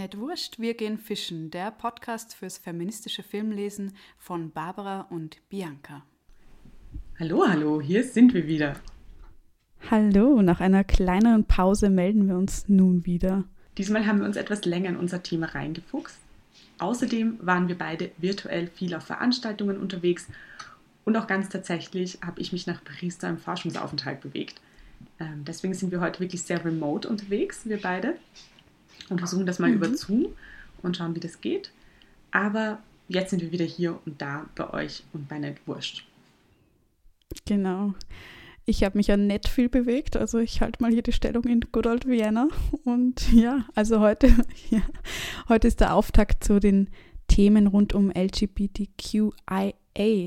Nett wurscht, wir gehen fischen, der Podcast fürs feministische Filmlesen von Barbara und Bianca. Hallo, hallo, hier sind wir wieder. Hallo, nach einer kleineren Pause melden wir uns nun wieder. Diesmal haben wir uns etwas länger in unser Thema reingefuchst. Außerdem waren wir beide virtuell viel auf Veranstaltungen unterwegs und auch ganz tatsächlich habe ich mich nach Paris zu einem Forschungsaufenthalt bewegt. Ähm, deswegen sind wir heute wirklich sehr remote unterwegs, wir beide, und versuchen das mal mhm. über Zoom und schauen, wie das geht. Aber jetzt sind wir wieder hier und da bei euch und bei Net Wurscht. Genau. Ich habe mich ja nett viel bewegt, also ich halte mal hier die Stellung in Good Old Vienna. Und ja, also heute, ja, heute ist der Auftakt zu den Themen rund um LGBTQIA.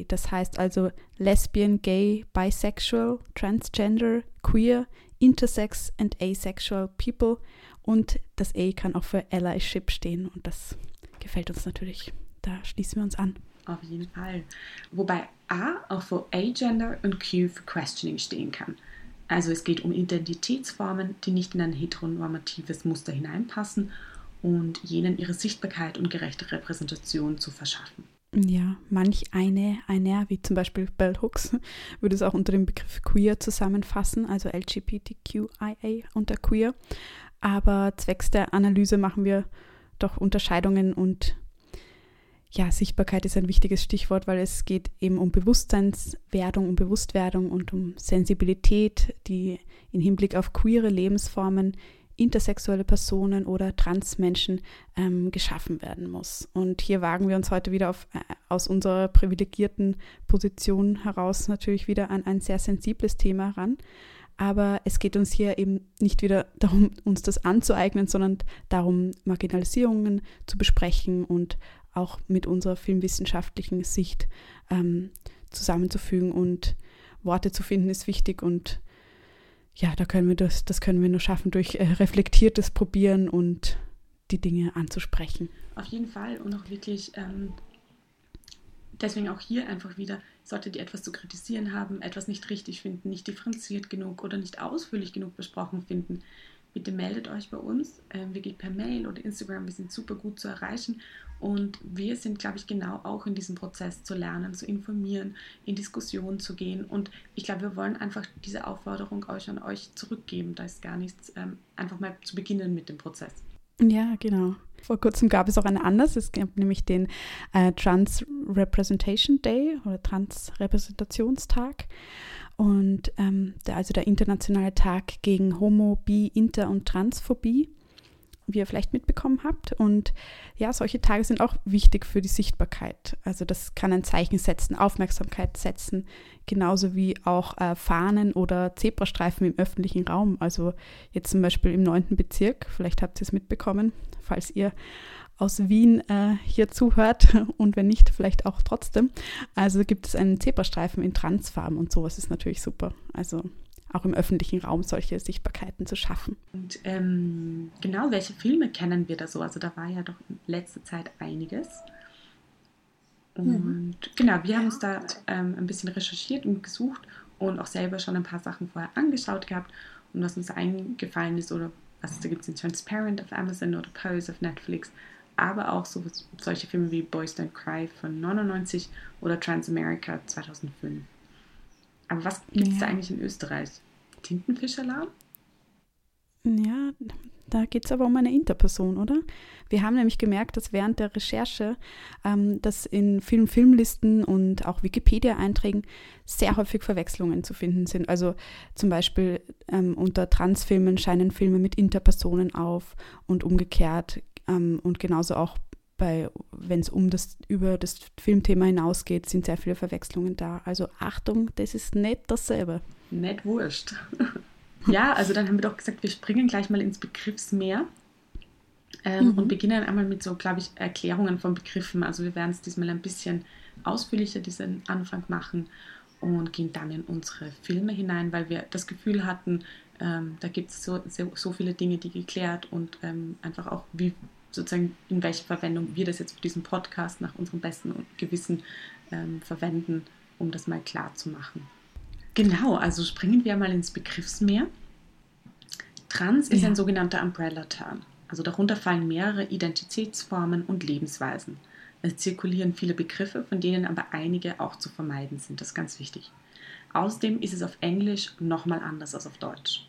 Das heißt also Lesbian, Gay, Bisexual, Transgender, Queer, Intersex and Asexual People. Und das A kann auch für Allyship stehen und das gefällt uns natürlich. Da schließen wir uns an. Auf jeden Fall. Wobei A auch für Agender und Q für Questioning stehen kann. Also es geht um Identitätsformen, die nicht in ein heteronormatives Muster hineinpassen und jenen ihre Sichtbarkeit und gerechte Repräsentation zu verschaffen. Ja, manch eine, einer, wie zum Beispiel Bell Hooks, würde es auch unter dem Begriff queer zusammenfassen, also LGBTQIA unter queer. Aber zwecks der Analyse machen wir doch Unterscheidungen und ja, Sichtbarkeit ist ein wichtiges Stichwort, weil es geht eben um Bewusstseinswerdung, um Bewusstwerdung und um Sensibilität, die im Hinblick auf queere Lebensformen, intersexuelle Personen oder Transmenschen ähm, geschaffen werden muss. Und hier wagen wir uns heute wieder auf, äh, aus unserer privilegierten Position heraus natürlich wieder an ein sehr sensibles Thema ran. Aber es geht uns hier eben nicht wieder darum, uns das anzueignen, sondern darum, Marginalisierungen zu besprechen und auch mit unserer filmwissenschaftlichen Sicht ähm, zusammenzufügen und Worte zu finden ist wichtig und ja, da können wir das, das können wir nur schaffen durch äh, reflektiertes Probieren und die Dinge anzusprechen. Auf jeden Fall und auch wirklich ähm, deswegen auch hier einfach wieder, solltet ihr etwas zu kritisieren haben, etwas nicht richtig finden, nicht differenziert genug oder nicht ausführlich genug besprochen finden, bitte meldet euch bei uns. Ähm, wir gehen per Mail oder Instagram, wir sind super gut zu erreichen und wir sind, glaube ich, genau auch in diesem Prozess zu lernen, zu informieren, in Diskussionen zu gehen. Und ich glaube, wir wollen einfach diese Aufforderung euch an euch zurückgeben. Da ist gar nichts, ähm, einfach mal zu beginnen mit dem Prozess. Ja, genau. Vor kurzem gab es auch eine anders. Es gab nämlich den äh, Trans Representation Day oder Trans Repräsentationstag. Und ähm, der, also der internationale Tag gegen Homo, Bi, Inter und Transphobie wie ihr vielleicht mitbekommen habt. Und ja, solche Tage sind auch wichtig für die Sichtbarkeit. Also das kann ein Zeichen setzen, Aufmerksamkeit setzen, genauso wie auch äh, Fahnen oder Zebrastreifen im öffentlichen Raum. Also jetzt zum Beispiel im 9. Bezirk, vielleicht habt ihr es mitbekommen, falls ihr aus Wien äh, hier zuhört und wenn nicht, vielleicht auch trotzdem. Also gibt es einen Zebrastreifen in Transfarben und sowas ist natürlich super. Also auch im öffentlichen Raum solche Sichtbarkeiten zu schaffen. Und ähm, genau, welche Filme kennen wir da so? Also da war ja doch in letzter Zeit einiges. Und mhm. genau, wir haben uns da ähm, ein bisschen recherchiert und gesucht und auch selber schon ein paar Sachen vorher angeschaut gehabt. Und was uns eingefallen ist, oder also da gibt es Transparent auf Amazon oder Pose auf Netflix, aber auch so, solche Filme wie Boys Don't Cry von 99 oder Transamerica 2005. Aber was gibt es ja. da eigentlich in Österreich? Tintenfischalarm? Ja, da geht es aber um eine Interperson, oder? Wir haben nämlich gemerkt, dass während der Recherche, ähm, dass in vielen Filmlisten und auch Wikipedia-Einträgen sehr häufig Verwechslungen zu finden sind. Also zum Beispiel ähm, unter Transfilmen scheinen Filme mit Interpersonen auf und umgekehrt. Ähm, und genauso auch wenn es um das, über das Filmthema hinausgeht, sind sehr viele Verwechslungen da. Also Achtung, das ist nicht dasselbe. Nicht wurscht. ja, also dann haben wir doch gesagt, wir springen gleich mal ins Begriffsmeer. Ähm, mhm. Und beginnen einmal mit so, glaube ich, Erklärungen von Begriffen. Also wir werden es diesmal ein bisschen ausführlicher diesen Anfang machen und gehen dann in unsere Filme hinein, weil wir das Gefühl hatten, ähm, da gibt es so, so, so, viele Dinge, die geklärt und ähm, einfach auch, wie sozusagen in welcher Verwendung wir das jetzt für diesen Podcast nach unserem besten Gewissen ähm, verwenden, um das mal klar zu machen. Genau, also springen wir mal ins Begriffsmeer. Trans ist ja. ein sogenannter Umbrella-Term. Also darunter fallen mehrere Identitätsformen und Lebensweisen. Es zirkulieren viele Begriffe, von denen aber einige auch zu vermeiden sind. Das ist ganz wichtig. Außerdem ist es auf Englisch nochmal anders als auf Deutsch.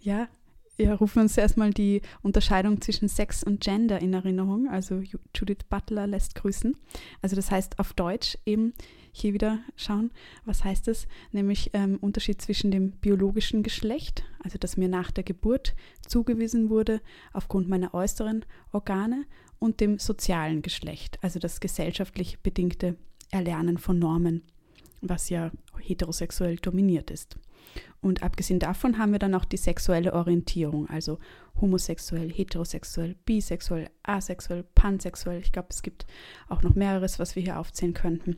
Ja, ja, rufen uns erstmal die Unterscheidung zwischen Sex und Gender in Erinnerung. Also Judith Butler lässt grüßen. Also das heißt auf Deutsch eben hier wieder schauen, was heißt es? Nämlich ähm, Unterschied zwischen dem biologischen Geschlecht, also das mir nach der Geburt zugewiesen wurde aufgrund meiner äußeren Organe, und dem sozialen Geschlecht, also das gesellschaftlich bedingte Erlernen von Normen, was ja heterosexuell dominiert ist. Und abgesehen davon haben wir dann auch die sexuelle Orientierung, also homosexuell, heterosexuell, bisexuell, asexuell, pansexuell. Ich glaube, es gibt auch noch mehreres, was wir hier aufzählen könnten.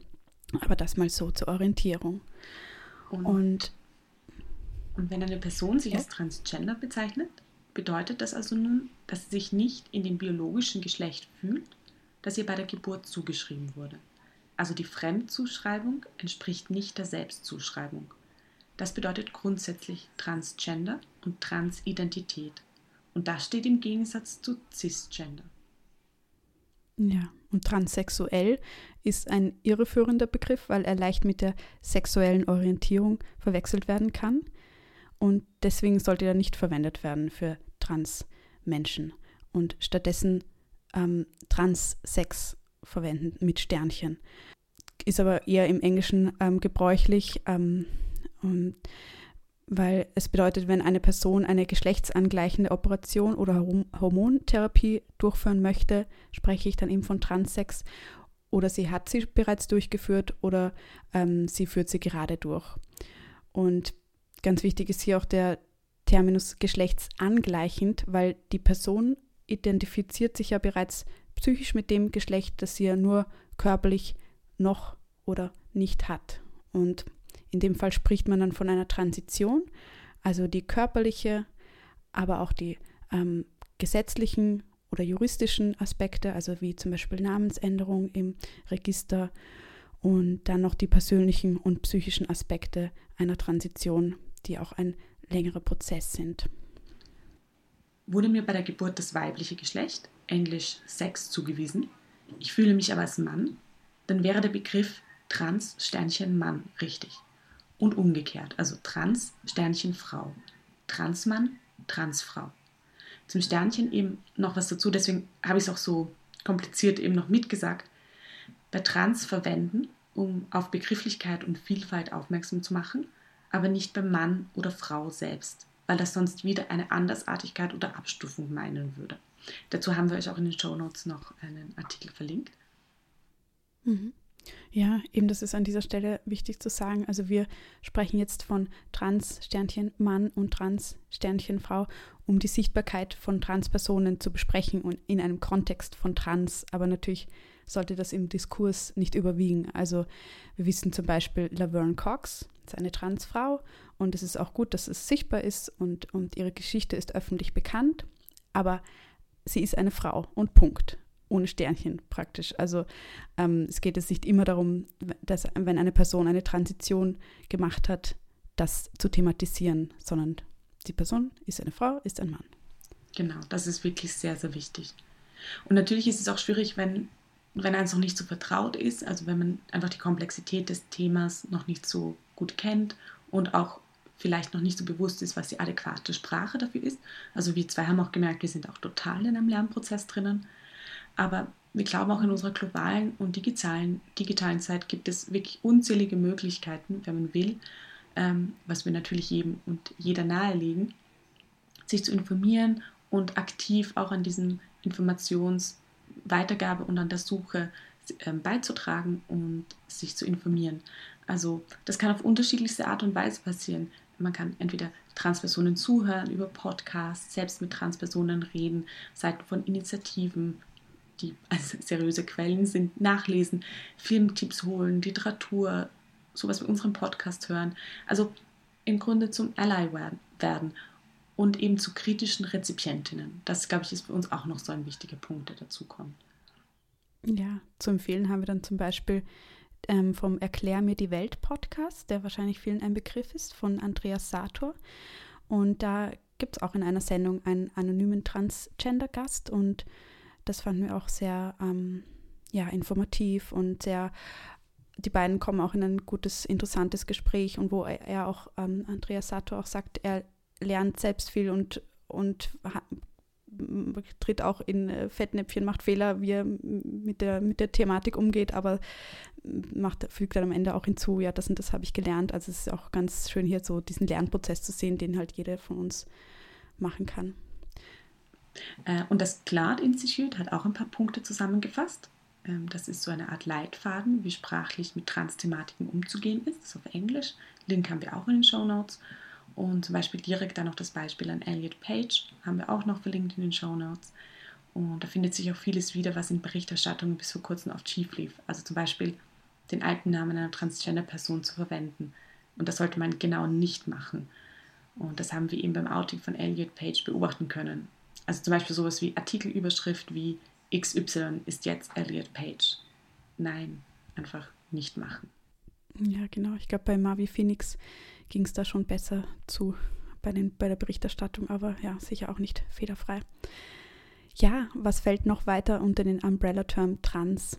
Aber das mal so zur Orientierung. Und, und, und wenn eine Person sich ja. als Transgender bezeichnet, bedeutet das also nun, dass sie sich nicht in dem biologischen Geschlecht fühlt, das ihr bei der Geburt zugeschrieben wurde. Also die Fremdzuschreibung entspricht nicht der Selbstzuschreibung. Das bedeutet grundsätzlich Transgender und Transidentität. Und das steht im Gegensatz zu Cisgender. Ja, und transsexuell ist ein irreführender Begriff, weil er leicht mit der sexuellen Orientierung verwechselt werden kann. Und deswegen sollte er nicht verwendet werden für Transmenschen und stattdessen ähm, Transsex verwenden mit Sternchen. Ist aber eher im Englischen ähm, gebräuchlich, ähm, weil es bedeutet, wenn eine Person eine geschlechtsangleichende Operation oder Hormontherapie durchführen möchte, spreche ich dann eben von Transsex oder sie hat sie bereits durchgeführt oder ähm, sie führt sie gerade durch. Und ganz wichtig ist hier auch der Terminus geschlechtsangleichend, weil die Person identifiziert sich ja bereits psychisch mit dem Geschlecht, das sie ja nur körperlich noch oder nicht hat. Und in dem Fall spricht man dann von einer Transition, also die körperliche, aber auch die ähm, gesetzlichen oder juristischen Aspekte, also wie zum Beispiel Namensänderung im Register und dann noch die persönlichen und psychischen Aspekte einer Transition, die auch ein längerer Prozess sind. Wurde mir bei der Geburt das weibliche Geschlecht, englisch Sex, zugewiesen, ich fühle mich aber als Mann, dann wäre der Begriff Trans-Mann richtig und umgekehrt, also Trans Sternchen Frau, Transmann, Transfrau. Zum Sternchen eben noch was dazu, deswegen habe ich es auch so kompliziert eben noch mitgesagt. Bei Trans verwenden, um auf Begrifflichkeit und Vielfalt aufmerksam zu machen, aber nicht beim Mann oder Frau selbst, weil das sonst wieder eine Andersartigkeit oder Abstufung meinen würde. Dazu haben wir euch auch in den Show Notes noch einen Artikel verlinkt. Mhm. Ja, eben das ist an dieser Stelle wichtig zu sagen. Also wir sprechen jetzt von Trans-Sternchen Mann und Trans-Sternchen Frau, um die Sichtbarkeit von Transpersonen zu besprechen und in einem Kontext von Trans. Aber natürlich sollte das im Diskurs nicht überwiegen. Also wir wissen zum Beispiel Laverne Cox, ist eine Transfrau und es ist auch gut, dass es sichtbar ist und, und ihre Geschichte ist öffentlich bekannt. Aber sie ist eine Frau und Punkt ohne Sternchen praktisch. Also ähm, es geht jetzt nicht immer darum, dass wenn eine Person eine Transition gemacht hat, das zu thematisieren, sondern die Person ist eine Frau, ist ein Mann. Genau, das ist wirklich sehr, sehr wichtig. Und natürlich ist es auch schwierig, wenn, wenn eins noch nicht so vertraut ist, also wenn man einfach die Komplexität des Themas noch nicht so gut kennt und auch vielleicht noch nicht so bewusst ist, was die adäquate Sprache dafür ist. Also wir zwei haben auch gemerkt, wir sind auch total in einem Lernprozess drinnen. Aber wir glauben auch in unserer globalen und digitalen, digitalen Zeit gibt es wirklich unzählige Möglichkeiten, wenn man will, ähm, was wir natürlich jedem und jeder nahelegen, sich zu informieren und aktiv auch an diesem Informationsweitergabe und an der Suche ähm, beizutragen und sich zu informieren. Also das kann auf unterschiedlichste Art und Weise passieren. Man kann entweder Transpersonen zuhören über Podcasts, selbst mit Transpersonen reden, Seiten von Initiativen, die als seriöse Quellen sind, nachlesen, Filmtipps holen, Literatur, sowas wie unseren Podcast hören. Also im Grunde zum Ally werden und eben zu kritischen Rezipientinnen. Das, glaube ich, ist für uns auch noch so ein wichtiger Punkt, der dazu kommt. Ja, zu empfehlen haben wir dann zum Beispiel ähm, vom Erklär mir die Welt Podcast, der wahrscheinlich vielen ein Begriff ist, von Andreas Sator. Und da gibt es auch in einer Sendung einen anonymen Transgender-Gast und das fanden wir auch sehr ähm, ja, informativ und sehr, die beiden kommen auch in ein gutes, interessantes Gespräch und wo er auch, ähm, Andreas Sato auch sagt, er lernt selbst viel und, und tritt auch in äh, Fettnäpfchen, macht Fehler, wie er mit der, mit der Thematik umgeht, aber macht, fügt dann am Ende auch hinzu, ja, das und das habe ich gelernt. Also es ist auch ganz schön hier so diesen Lernprozess zu sehen, den halt jeder von uns machen kann. Äh, und das GLAD Institute hat auch ein paar Punkte zusammengefasst. Ähm, das ist so eine Art Leitfaden, wie sprachlich mit Trans-Thematiken umzugehen ist. Das ist auf Englisch. Link haben wir auch in den Show Notes. Und zum Beispiel direkt dann noch das Beispiel an Elliot Page haben wir auch noch verlinkt in den Show Notes. Und da findet sich auch vieles wieder, was in Berichterstattungen bis vor kurzem oft schief lief. Also zum Beispiel den alten Namen einer Transgender-Person zu verwenden. Und das sollte man genau nicht machen. Und das haben wir eben beim Outing von Elliot Page beobachten können. Also zum Beispiel sowas wie Artikelüberschrift wie XY ist jetzt Elliot Page. Nein, einfach nicht machen. Ja, genau. Ich glaube, bei Marvi Phoenix ging es da schon besser zu bei, den, bei der Berichterstattung, aber ja, sicher auch nicht fehlerfrei. Ja, was fällt noch weiter unter den Umbrella-Term Trans?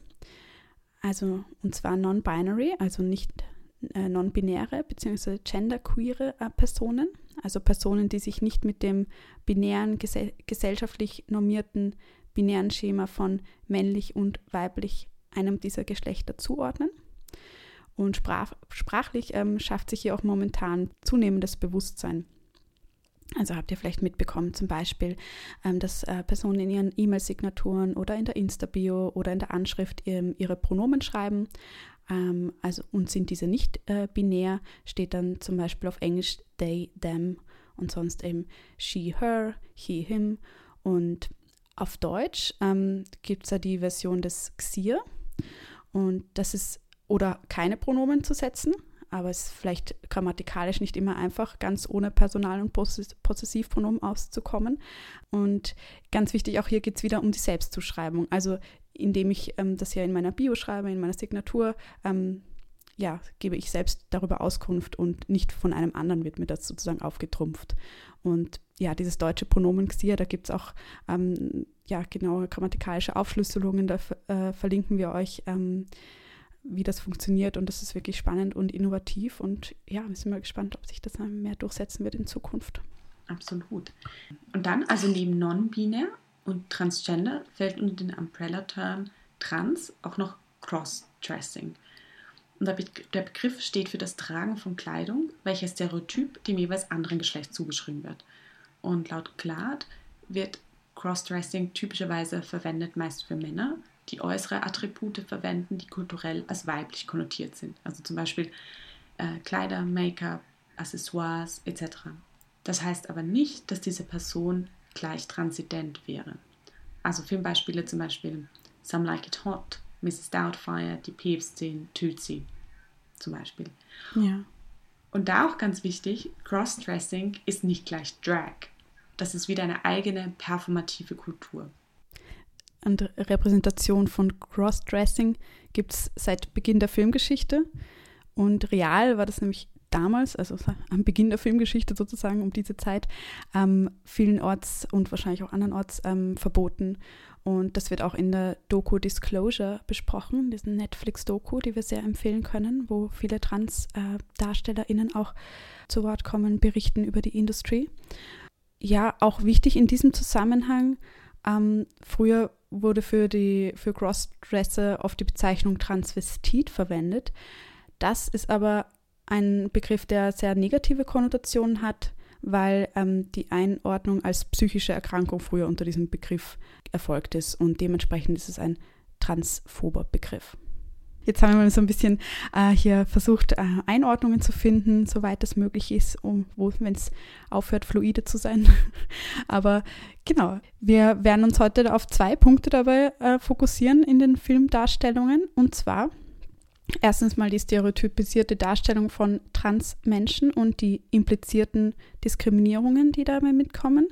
Also, und zwar non-binary, also nicht äh, non-binäre bzw. genderqueere äh, Personen, also Personen, die sich nicht mit dem binären, gese gesellschaftlich normierten binären Schema von männlich und weiblich einem dieser Geschlechter zuordnen. Und sprach, sprachlich ähm, schafft sich hier auch momentan zunehmendes Bewusstsein. Also habt ihr vielleicht mitbekommen, zum Beispiel, ähm, dass äh, Personen in ihren E-Mail-Signaturen oder in der Insta-Bio oder in der Anschrift ähm, ihre Pronomen schreiben. Ähm, also und sind diese nicht äh, binär, steht dann zum Beispiel auf Englisch they, them und sonst eben she, her, he, him. Und auf Deutsch ähm, gibt es ja die Version des Xir. Und das ist oder keine Pronomen zu setzen, aber es ist vielleicht grammatikalisch nicht immer einfach, ganz ohne Personal- und Possessivpronomen auszukommen. Und ganz wichtig, auch hier geht es wieder um die Selbstzuschreibung. Also indem ich ähm, das ja in meiner Bio schreibe, in meiner Signatur, ähm, ja, gebe ich selbst darüber Auskunft und nicht von einem anderen wird mir das sozusagen aufgetrumpft. Und ja, dieses deutsche Pronomen Xia, da gibt es auch ähm, ja, genaue grammatikalische Aufschlüsselungen, da äh, verlinken wir euch ähm, wie das funktioniert. Und das ist wirklich spannend und innovativ. Und ja, wir sind mal gespannt, ob sich das mehr durchsetzen wird in Zukunft. Absolut. Und dann, also neben non-binär und transgender, fällt unter den Umbrella-Term trans auch noch Cross-Dressing. Und der Begriff steht für das Tragen von Kleidung, welcher Stereotyp dem jeweils anderen Geschlecht zugeschrieben wird. Und laut Glad wird Crossdressing typischerweise verwendet meist für Männer, die äußere Attribute verwenden, die kulturell als weiblich konnotiert sind. Also zum Beispiel äh, Kleider, Make-up, Accessoires etc. Das heißt aber nicht, dass diese Person gleich transident wäre. Also Filmbeispiele zum Beispiel Some Like It Hot, Mrs. Doubtfire, Die Päpstin, Tutsi zum Beispiel. Ja. Und da auch ganz wichtig, Crossdressing ist nicht gleich Drag. Das ist wieder eine eigene performative Kultur und Repräsentation von Crossdressing gibt es seit Beginn der Filmgeschichte. Und real war das nämlich damals, also am Beginn der Filmgeschichte sozusagen um diese Zeit, ähm, vielenorts und wahrscheinlich auch andernorts ähm, verboten. Und das wird auch in der Doku Disclosure besprochen, diesen Netflix-Doku, die wir sehr empfehlen können, wo viele Trans-DarstellerInnen auch zu Wort kommen, berichten über die Industrie. Ja, auch wichtig in diesem Zusammenhang, ähm, früher wurde für, die, für Crossdresser oft die Bezeichnung Transvestit verwendet. Das ist aber ein Begriff, der sehr negative Konnotationen hat, weil ähm, die Einordnung als psychische Erkrankung früher unter diesem Begriff erfolgt ist und dementsprechend ist es ein transphober Begriff. Jetzt haben wir mal so ein bisschen äh, hier versucht, äh, Einordnungen zu finden, soweit es möglich ist, um, wenn es aufhört, fluide zu sein. Aber genau, wir werden uns heute auf zwei Punkte dabei äh, fokussieren in den Filmdarstellungen. Und zwar erstens mal die stereotypisierte Darstellung von Transmenschen und die implizierten Diskriminierungen, die dabei mitkommen.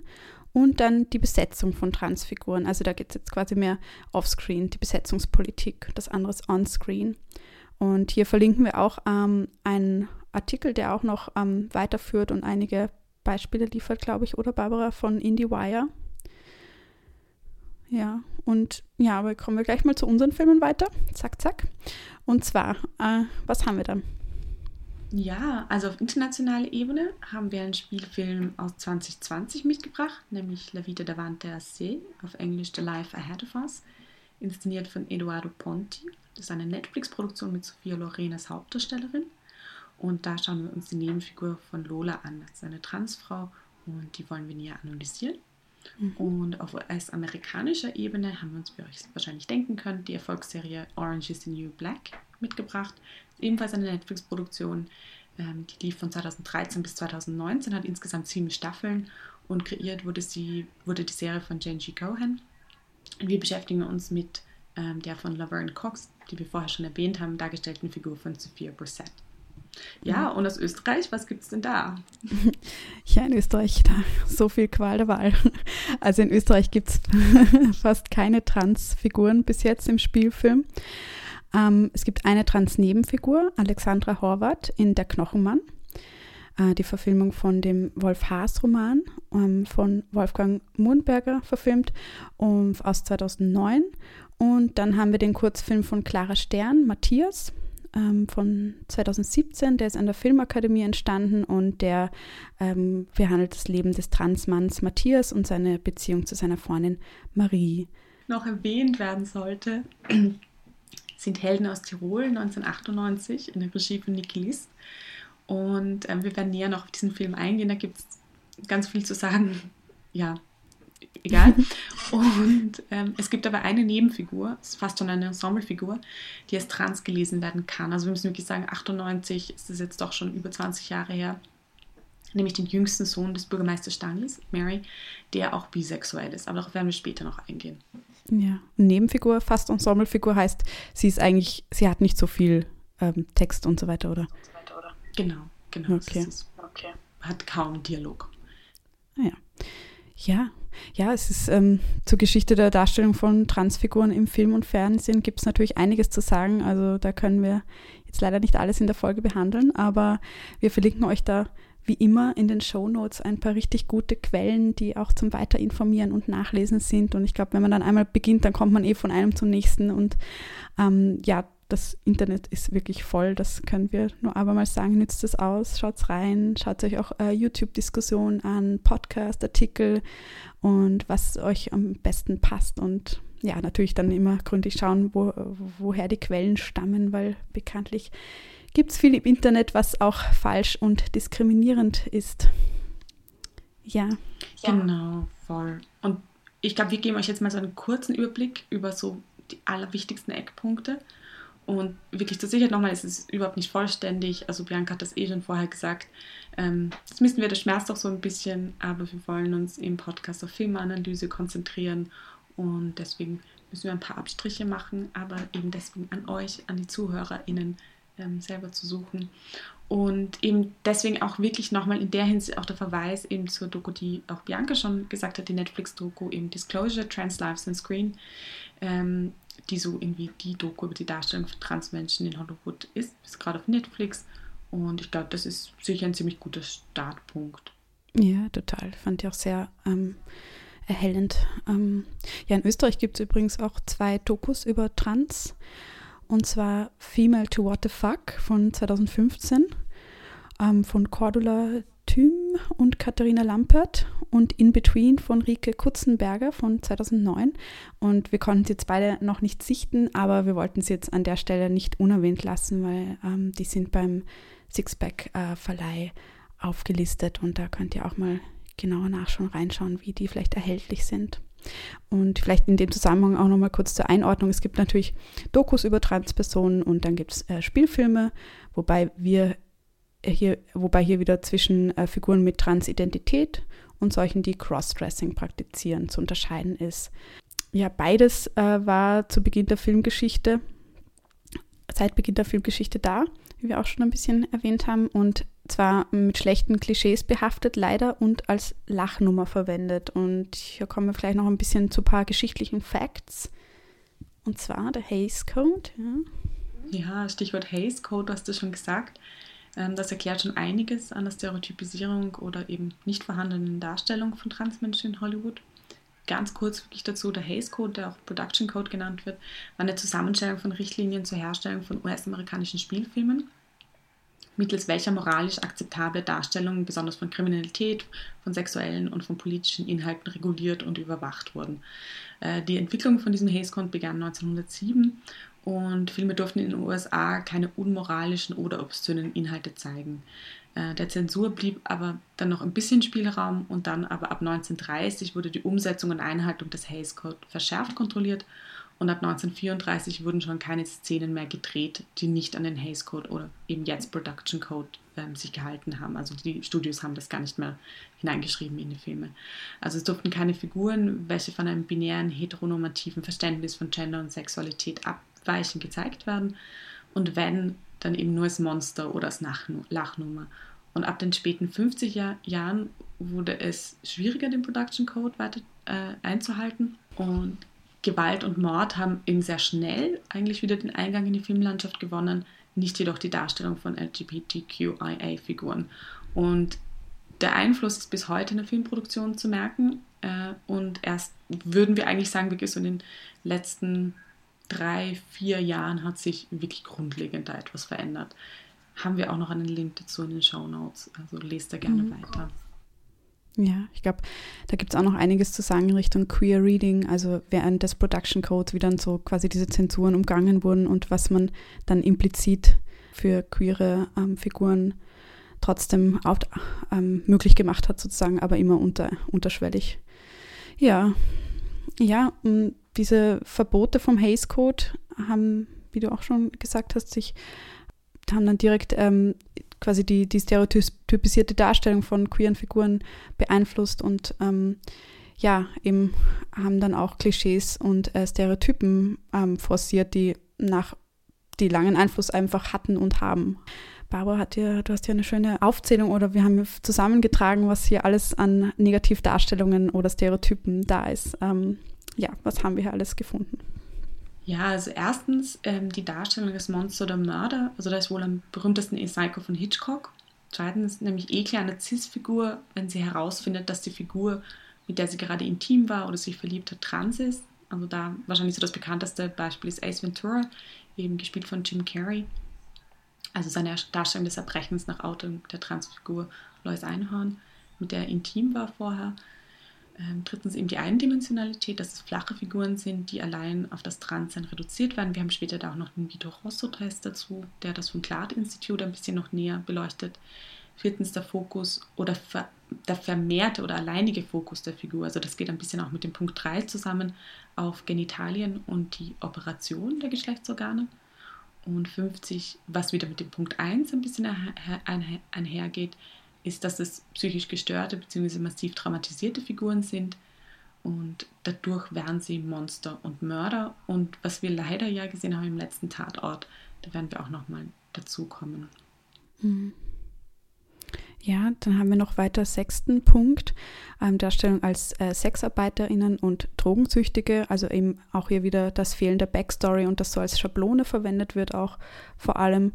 Und dann die Besetzung von Transfiguren. Also da geht es jetzt quasi mehr offscreen, die Besetzungspolitik, das andere ist onscreen. Und hier verlinken wir auch ähm, einen Artikel, der auch noch ähm, weiterführt und einige Beispiele liefert, glaube ich, oder Barbara von IndieWire. Ja, und ja, aber kommen wir gleich mal zu unseren Filmen weiter. Zack, zack. Und zwar, äh, was haben wir dann? Ja, also auf internationaler Ebene haben wir einen Spielfilm aus 2020 mitgebracht, nämlich La Vita davanti a sé, auf Englisch The Life Ahead of Us, inszeniert von Eduardo Ponti. Das ist eine Netflix-Produktion mit Sophia Loren als Hauptdarstellerin. Und da schauen wir uns die Nebenfigur von Lola an. Das ist eine Transfrau und die wollen wir näher analysieren. Mhm. Und auf US-amerikanischer Ebene haben wir uns, wie ihr euch wahrscheinlich denken könnt, die Erfolgsserie Orange is the New Black mitgebracht. Ebenfalls eine Netflix-Produktion, ähm, die lief von 2013 bis 2019, hat insgesamt sieben Staffeln und kreiert wurde, sie, wurde die Serie von Jenji Cohen. Wir beschäftigen uns mit ähm, der von Laverne Cox, die wir vorher schon erwähnt haben, dargestellten Figur von Sophia Brissett. Ja, und aus Österreich, was gibt es denn da? Ja, in Österreich, da so viel Qual der Wahl. Also in Österreich gibt es fast keine Transfiguren bis jetzt im Spielfilm. Ähm, es gibt eine Trans-Nebenfigur, Alexandra Horvath in Der Knochenmann. Äh, die Verfilmung von dem Wolf Haas-Roman ähm, von Wolfgang Murnberger verfilmt um, aus 2009. Und dann haben wir den Kurzfilm von Clara Stern, Matthias, ähm, von 2017. Der ist an der Filmakademie entstanden und der ähm, behandelt das Leben des Transmanns Matthias und seine Beziehung zu seiner Freundin Marie. Noch erwähnt werden sollte, sind Helden aus Tirol 1998 in der Regie von Niki List. Und ähm, wir werden näher noch auf diesen Film eingehen. Da gibt es ganz viel zu sagen. Ja, egal. Und ähm, es gibt aber eine Nebenfigur, ist fast schon eine Ensemblefigur, die als trans gelesen werden kann. Also wir müssen wirklich sagen, 98 ist es jetzt doch schon über 20 Jahre her. Nämlich den jüngsten Sohn des Bürgermeisters Stanlis, Mary, der auch bisexuell ist. Aber darauf werden wir später noch eingehen. Ja, Nebenfigur, fast Ensemblefigur heißt, sie ist eigentlich, sie hat nicht so viel ähm, Text und so weiter, oder? Genau, genau. Okay. okay. Hat kaum Dialog. Ah, ja. Ja, ja, es ist ähm, zur Geschichte der Darstellung von Transfiguren im Film und Fernsehen gibt es natürlich einiges zu sagen. Also da können wir jetzt leider nicht alles in der Folge behandeln, aber wir verlinken euch da wie immer in den Show Notes ein paar richtig gute Quellen, die auch zum Weiterinformieren und Nachlesen sind. Und ich glaube, wenn man dann einmal beginnt, dann kommt man eh von einem zum nächsten. Und ähm, ja, das Internet ist wirklich voll, das können wir nur aber mal sagen, nützt es aus, schaut rein, schaut euch auch äh, YouTube-Diskussionen an, Podcast, Artikel und was euch am besten passt und ja, natürlich dann immer gründlich schauen, wo, woher die Quellen stammen, weil bekanntlich gibt es viel im Internet, was auch falsch und diskriminierend ist. Ja. Genau, voll. Und ich glaube, wir geben euch jetzt mal so einen kurzen Überblick über so die allerwichtigsten Eckpunkte. Und wirklich zur Sicherheit nochmal, es ist überhaupt nicht vollständig. Also Bianca hat das eh schon vorher gesagt. Ähm, das müssen wir, das schmerzt doch so ein bisschen, aber wir wollen uns im Podcast auf Filmanalyse konzentrieren und deswegen müssen wir ein paar Abstriche machen, aber eben deswegen an euch, an die ZuhörerInnen ähm, selber zu suchen. Und eben deswegen auch wirklich nochmal in der Hinsicht auch der Verweis eben zur Doku, die auch Bianca schon gesagt hat, die Netflix-Doku, eben Disclosure, Trans Lives on Screen. Ähm, die so irgendwie die Doku über die Darstellung von Transmenschen in Hollywood ist, ist gerade auf Netflix. Und ich glaube, das ist sicher ein ziemlich guter Startpunkt. Ja, total. Fand ich auch sehr ähm, erhellend. Ähm, ja, in Österreich gibt es übrigens auch zwei Dokus über Trans. Und zwar Female to What the Fuck von 2015 ähm, von Cordula Thüm und Katharina Lampert und In Between von Rike Kutzenberger von 2009. Und wir konnten sie jetzt beide noch nicht sichten, aber wir wollten sie jetzt an der Stelle nicht unerwähnt lassen, weil ähm, die sind beim Sixpack-Verleih äh, aufgelistet und da könnt ihr auch mal genauer nachschauen, reinschauen, wie die vielleicht erhältlich sind. Und vielleicht in dem Zusammenhang auch nochmal kurz zur Einordnung. Es gibt natürlich Dokus über Transpersonen und dann gibt es äh, Spielfilme, wobei wir hier, wobei hier wieder zwischen äh, Figuren mit Transidentität und solchen, die Crossdressing praktizieren, zu unterscheiden ist. Ja, beides äh, war zu Beginn der Filmgeschichte, seit Beginn der Filmgeschichte da, wie wir auch schon ein bisschen erwähnt haben, und zwar mit schlechten Klischees behaftet, leider, und als Lachnummer verwendet. Und hier kommen wir vielleicht noch ein bisschen zu ein paar geschichtlichen Facts. Und zwar der Hays Code. Ja, ja Stichwort Hays Code, hast du schon gesagt. Ähm, das erklärt schon einiges an der Stereotypisierung oder eben nicht vorhandenen Darstellung von Transmenschen in Hollywood. Ganz kurz wirklich dazu, der Hays Code, der auch Production Code genannt wird, war eine Zusammenstellung von Richtlinien zur Herstellung von US-amerikanischen Spielfilmen, mittels welcher moralisch akzeptable Darstellungen besonders von Kriminalität, von sexuellen und von politischen Inhalten reguliert und überwacht wurden. Äh, die Entwicklung von diesem Hays Code begann 1907 und Filme durften in den USA keine unmoralischen oder obszönen Inhalte zeigen. Äh, der Zensur blieb aber dann noch ein bisschen Spielraum und dann aber ab 1930 wurde die Umsetzung und Einhaltung des Hays Code verschärft kontrolliert und ab 1934 wurden schon keine Szenen mehr gedreht, die nicht an den Hays Code oder eben jetzt Production Code ähm, sich gehalten haben. Also die Studios haben das gar nicht mehr hineingeschrieben in die Filme. Also es durften keine Figuren, welche von einem binären, heteronormativen Verständnis von Gender und Sexualität ab Weichen gezeigt werden und wenn, dann eben nur als Monster oder als Lachnummer. Und ab den späten 50er Jahren wurde es schwieriger, den Production Code weiter äh, einzuhalten. Und Gewalt und Mord haben eben sehr schnell eigentlich wieder den Eingang in die Filmlandschaft gewonnen, nicht jedoch die Darstellung von LGBTQIA-Figuren. Und der Einfluss ist bis heute in der Filmproduktion zu merken. Äh, und erst würden wir eigentlich sagen, wirklich so in den letzten drei, vier Jahren hat sich wirklich grundlegend da etwas verändert. Haben wir auch noch einen Link dazu in den Show Notes. Also lest da gerne mhm. weiter. Ja, ich glaube, da gibt es auch noch einiges zu sagen in Richtung Queer Reading, also während des Production Codes, wie dann so quasi diese Zensuren umgangen wurden und was man dann implizit für queere ähm, Figuren trotzdem auch, ähm, möglich gemacht hat, sozusagen, aber immer unter, unterschwellig. Ja, ja, diese Verbote vom Hays Code haben, wie du auch schon gesagt hast, sich haben dann direkt ähm, quasi die, die stereotypisierte Darstellung von queeren Figuren beeinflusst und ähm, ja, eben haben dann auch Klischees und äh, Stereotypen ähm, forciert, die nach die langen Einfluss einfach hatten und haben. Barbara hat ja, du hast ja eine schöne Aufzählung oder wir haben zusammengetragen, was hier alles an Negativdarstellungen oder Stereotypen da ist. Ähm, ja, was haben wir hier alles gefunden? Ja, also erstens ähm, die Darstellung des Monster oder Mörder, also das ist wohl am berühmtesten ist Psycho von Hitchcock. Zweitens nämlich Ekel eine Cis-Figur, wenn sie herausfindet, dass die Figur, mit der sie gerade intim war oder sich verliebt hat, trans ist. Also da wahrscheinlich so das bekannteste Beispiel ist Ace Ventura, eben gespielt von Jim Carrey. Also seine Darstellung des Erbrechens nach Outing der Transfigur Lois Einhorn, mit der er intim war vorher. Ähm, drittens eben die Eindimensionalität, dass es flache Figuren sind, die allein auf das Transsein reduziert werden. Wir haben später da auch noch den Vito Rosso-Test dazu, der das vom Clart-Institut ein bisschen noch näher beleuchtet. Viertens der Fokus oder ver der vermehrte oder alleinige Fokus der Figur. Also das geht ein bisschen auch mit dem Punkt 3 zusammen auf Genitalien und die Operation der Geschlechtsorgane. Und 50, was wieder mit dem Punkt 1 ein bisschen einhergeht, ist, dass es psychisch gestörte bzw. massiv traumatisierte Figuren sind und dadurch werden sie Monster und Mörder. Und was wir leider ja gesehen haben im letzten Tatort, da werden wir auch nochmal dazu kommen. Mhm. Ja, dann haben wir noch weiter sechsten Punkt, ähm, Darstellung als äh, SexarbeiterInnen und Drogensüchtige, also eben auch hier wieder das Fehlen der Backstory und das so als Schablone verwendet wird, auch vor allem.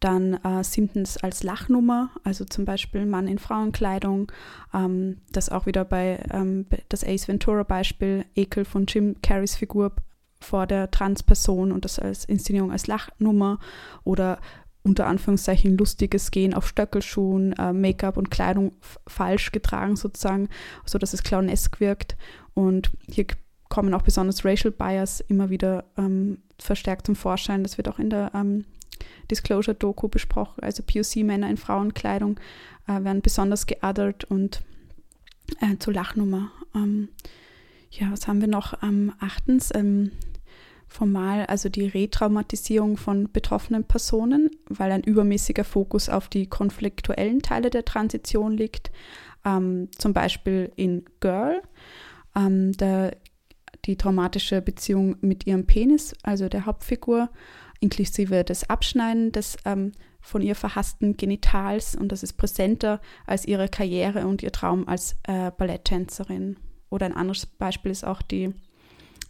Dann äh, siebtens als Lachnummer, also zum Beispiel Mann in Frauenkleidung. Ähm, das auch wieder bei ähm, das Ace Ventura-Beispiel, Ekel von Jim Carreys Figur vor der Transperson und das als Inszenierung als Lachnummer oder unter Anführungszeichen lustiges Gehen auf Stöckelschuhen, äh, Make-up und Kleidung falsch getragen sozusagen, so dass es clownesk wirkt. Und hier kommen auch besonders Racial Bias immer wieder ähm, verstärkt zum Vorschein. Das wird auch in der ähm, Disclosure-Doku besprochen. Also POC-Männer in Frauenkleidung äh, werden besonders geadert und äh, zur Lachnummer. Ähm, ja, was haben wir noch? Ähm, achtens, ähm, formal, also die Retraumatisierung von betroffenen Personen, weil ein übermäßiger Fokus auf die konfliktuellen Teile der Transition liegt. Ähm, zum Beispiel in Girl, ähm, der, die traumatische Beziehung mit ihrem Penis, also der Hauptfigur, inklusive des Abschneiden des ähm, von ihr verhassten Genitals und das ist präsenter als ihre Karriere und ihr Traum als äh, Balletttänzerin. Oder ein anderes Beispiel ist auch die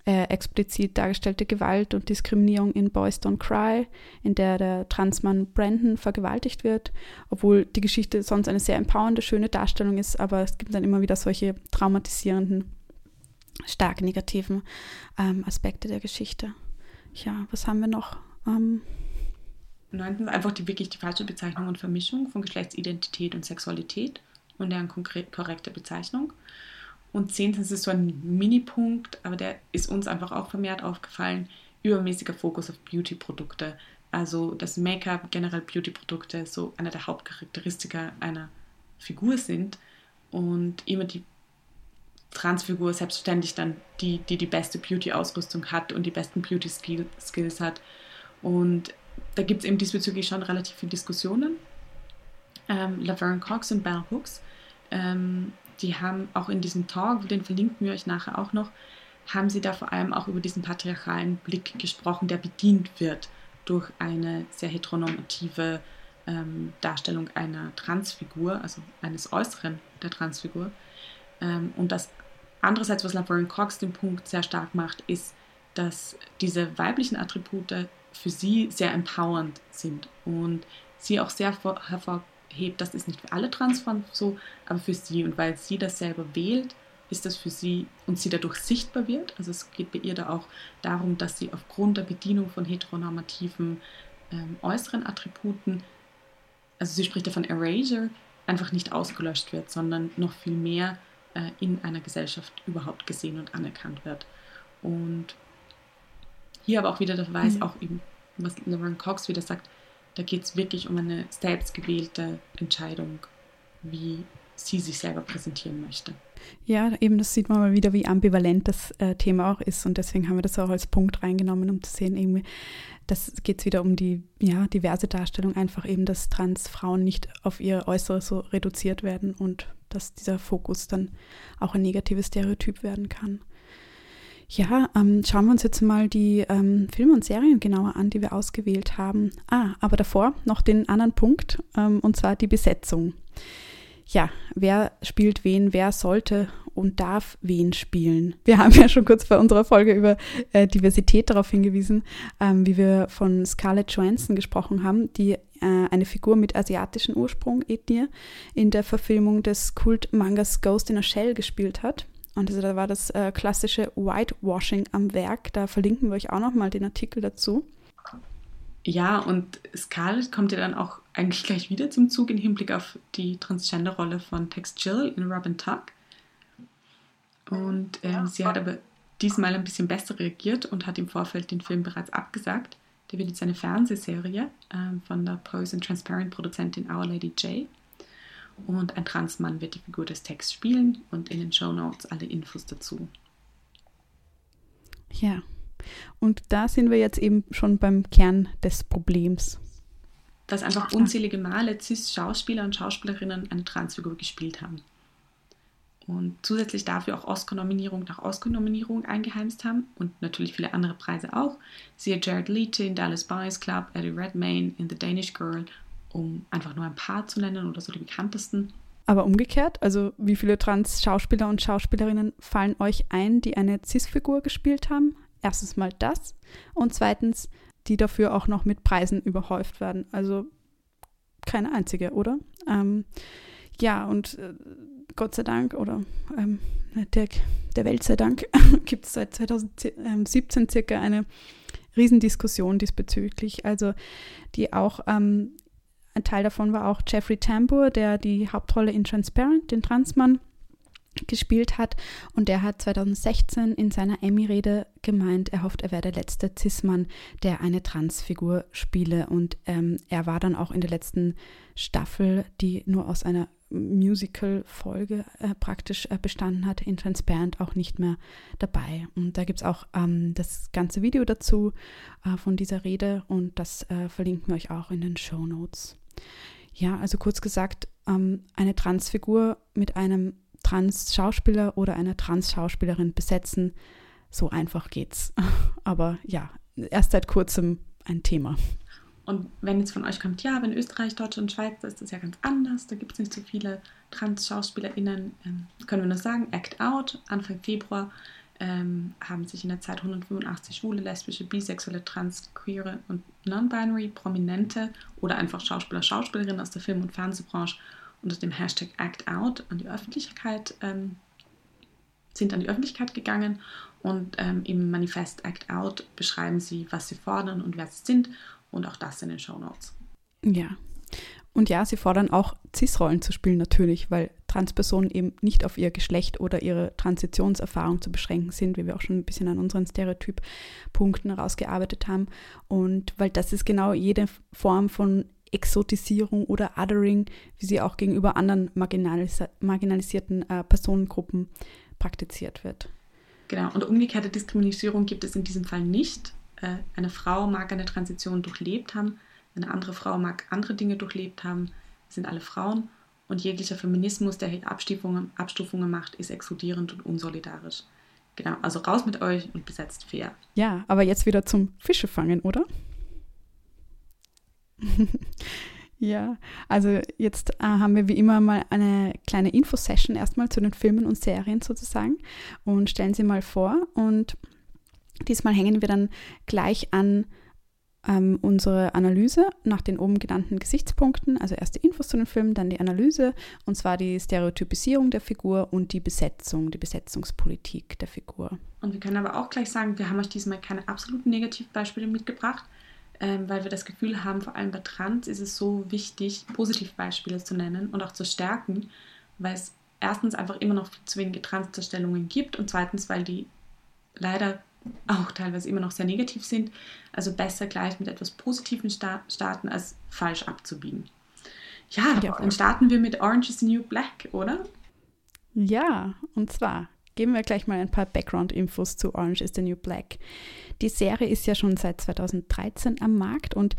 äh, explizit dargestellte Gewalt und Diskriminierung in Boys Don't Cry, in der der Transmann Brandon vergewaltigt wird, obwohl die Geschichte sonst eine sehr empowernde, schöne Darstellung ist, aber es gibt dann immer wieder solche traumatisierenden, stark negativen ähm, Aspekte der Geschichte. Ja, was haben wir noch? Ähm, Neuntens einfach die wirklich die falsche Bezeichnung und Vermischung von Geschlechtsidentität und Sexualität und deren korrekte Bezeichnung. Und zehntens ist so ein Mini-Punkt, aber der ist uns einfach auch vermehrt aufgefallen, übermäßiger Fokus auf Beauty-Produkte. Also das Make-up, generell Beauty-Produkte, so eine der Hauptcharakteristika einer Figur sind und immer die Transfigur selbstverständlich dann die, die die beste Beauty-Ausrüstung hat und die besten Beauty-Skills hat. Und da gibt es eben diesbezüglich schon relativ viele Diskussionen. Ähm, Laverne Cox und Bell Hooks, ähm, die haben auch in diesem Talk, den verlinken wir euch nachher auch noch, haben sie da vor allem auch über diesen patriarchalen Blick gesprochen, der bedient wird durch eine sehr heteronormative ähm, Darstellung einer Transfigur, also eines Äußeren der Transfigur. Ähm, und das andererseits, was Laverne Cox den Punkt sehr stark macht, ist, dass diese weiblichen Attribute für sie sehr empowernd sind und sie auch sehr hervorhebt, das ist nicht für alle Transfrauen so, aber für sie und weil sie das selber wählt, ist das für sie und sie dadurch sichtbar wird. Also es geht bei ihr da auch darum, dass sie aufgrund der Bedienung von heteronormativen ähm, äußeren Attributen, also sie spricht ja von Erasure, einfach nicht ausgelöscht wird, sondern noch viel mehr äh, in einer Gesellschaft überhaupt gesehen und anerkannt wird. Und hier aber auch wieder der Verweis, mhm. auch eben, was Laverne Cox wieder sagt, da geht es wirklich um eine selbstgewählte Entscheidung, wie sie sich selber präsentieren möchte. Ja, eben das sieht man mal wieder, wie ambivalent das äh, Thema auch ist und deswegen haben wir das auch als Punkt reingenommen, um zu sehen, irgendwie, das geht es wieder um die ja, diverse Darstellung, einfach eben, dass Transfrauen nicht auf ihr Äußeres so reduziert werden und dass dieser Fokus dann auch ein negatives Stereotyp werden kann. Ja, ähm, schauen wir uns jetzt mal die ähm, Filme und Serien genauer an, die wir ausgewählt haben. Ah, aber davor noch den anderen Punkt, ähm, und zwar die Besetzung. Ja, wer spielt wen, wer sollte und darf wen spielen. Wir haben ja schon kurz bei unserer Folge über äh, Diversität darauf hingewiesen, ähm, wie wir von Scarlett Johansson gesprochen haben, die äh, eine Figur mit asiatischem Ursprung, Ethnie, in der Verfilmung des Kult-Mangas Ghost in a Shell gespielt hat. Und also da war das äh, klassische Whitewashing am Werk. Da verlinken wir euch auch nochmal den Artikel dazu. Ja, und Scarlett kommt ja dann auch eigentlich gleich wieder zum Zug im Hinblick auf die Transgender-Rolle von Tex Jill in Robin Tuck. Und ähm, sie hat aber diesmal ein bisschen besser reagiert und hat im Vorfeld den Film bereits abgesagt. Der wird jetzt eine Fernsehserie ähm, von der Pose and Transparent Produzentin Our Lady J. Und ein Transmann wird die Figur des Texts spielen und in den Show Notes alle Infos dazu. Ja, und da sind wir jetzt eben schon beim Kern des Problems. Dass einfach unzählige Male CIS-Schauspieler und Schauspielerinnen eine Transfigur gespielt haben. Und zusätzlich dafür auch Oscar-Nominierung nach Oscar-Nominierung eingeheimst haben und natürlich viele andere Preise auch. Siehe Jared Leto in Dallas Buyers Club, Eddie Redmayne in The Danish Girl um einfach nur ein paar zu nennen oder so die bekanntesten. Aber umgekehrt, also wie viele Trans-Schauspieler und Schauspielerinnen fallen euch ein, die eine Cis-Figur gespielt haben? Erstens mal das und zweitens, die dafür auch noch mit Preisen überhäuft werden. Also keine einzige, oder? Ähm, ja, und äh, Gott sei Dank oder ähm, der, der Welt sei Dank gibt es seit 2017 circa eine Riesendiskussion diesbezüglich, also die auch ähm, ein Teil davon war auch Jeffrey Tambor, der die Hauptrolle in Transparent, den Transmann, gespielt hat. Und der hat 2016 in seiner Emmy-Rede gemeint, er hofft, er wäre der letzte Cis-Mann, der eine Transfigur spiele. Und ähm, er war dann auch in der letzten Staffel, die nur aus einer Musical-Folge äh, praktisch äh, bestanden hat, in Transparent auch nicht mehr dabei. Und da gibt es auch ähm, das ganze Video dazu äh, von dieser Rede und das äh, verlinken wir euch auch in den Show Notes. Ja, also kurz gesagt, ähm, eine Transfigur mit einem Trans-Schauspieler oder einer Trans-Schauspielerin besetzen, so einfach geht's. Aber ja, erst seit kurzem ein Thema. Und wenn jetzt von euch kommt, ja, wenn Österreich, Deutschland, Schweiz, da ist das ja ganz anders, da gibt es nicht so viele Trans-SchauspielerInnen, ähm, können wir nur sagen, Act Out, Anfang Februar ähm, haben sich in der Zeit 185 schwule, lesbische, bisexuelle, trans, queere und non-binary Prominente oder einfach Schauspieler, Schauspielerinnen aus der Film- und Fernsehbranche unter dem Hashtag Act Out an die Öffentlichkeit ähm, sind an die Öffentlichkeit gegangen und ähm, im Manifest Act Out beschreiben sie, was sie fordern und wer sie sind und auch das in den Show Notes. Ja. Und ja, sie fordern auch CIS-Rollen zu spielen natürlich, weil Transpersonen eben nicht auf ihr Geschlecht oder ihre Transitionserfahrung zu beschränken sind, wie wir auch schon ein bisschen an unseren Stereotyppunkten herausgearbeitet haben. Und weil das ist genau jede Form von Exotisierung oder Othering, wie sie auch gegenüber anderen marginalis marginalisierten äh, Personengruppen praktiziert wird. Genau, und umgekehrte Diskriminierung gibt es in diesem Fall nicht. Äh, eine Frau mag eine Transition durchlebt haben, eine andere Frau mag andere Dinge durchlebt haben. Wir sind alle Frauen und jeglicher Feminismus, der Abstufungen, Abstufungen macht, ist exkludierend und unsolidarisch. Genau, also raus mit euch und besetzt fair. Ja, aber jetzt wieder zum Fische fangen, oder? ja, also jetzt äh, haben wir wie immer mal eine kleine Infosession erstmal zu den Filmen und Serien sozusagen und stellen sie mal vor. Und diesmal hängen wir dann gleich an ähm, unsere Analyse nach den oben genannten Gesichtspunkten, also erst die Infos zu den Filmen, dann die Analyse, und zwar die Stereotypisierung der Figur und die Besetzung, die Besetzungspolitik der Figur. Und wir können aber auch gleich sagen, wir haben euch diesmal keine absoluten Negativbeispiele mitgebracht, ähm, weil wir das Gefühl haben, vor allem bei Trans ist es so wichtig, Positivbeispiele zu nennen und auch zu stärken, weil es erstens einfach immer noch zu wenige Transdarstellungen gibt und zweitens, weil die leider auch teilweise immer noch sehr negativ sind. Also besser gleich mit etwas Positivem starten, als falsch abzubiegen. Ja, ja dann starten wir mit Orange is the New Black, oder? Ja, und zwar geben wir gleich mal ein paar Background-Infos zu Orange is the New Black. Die Serie ist ja schon seit 2013 am Markt und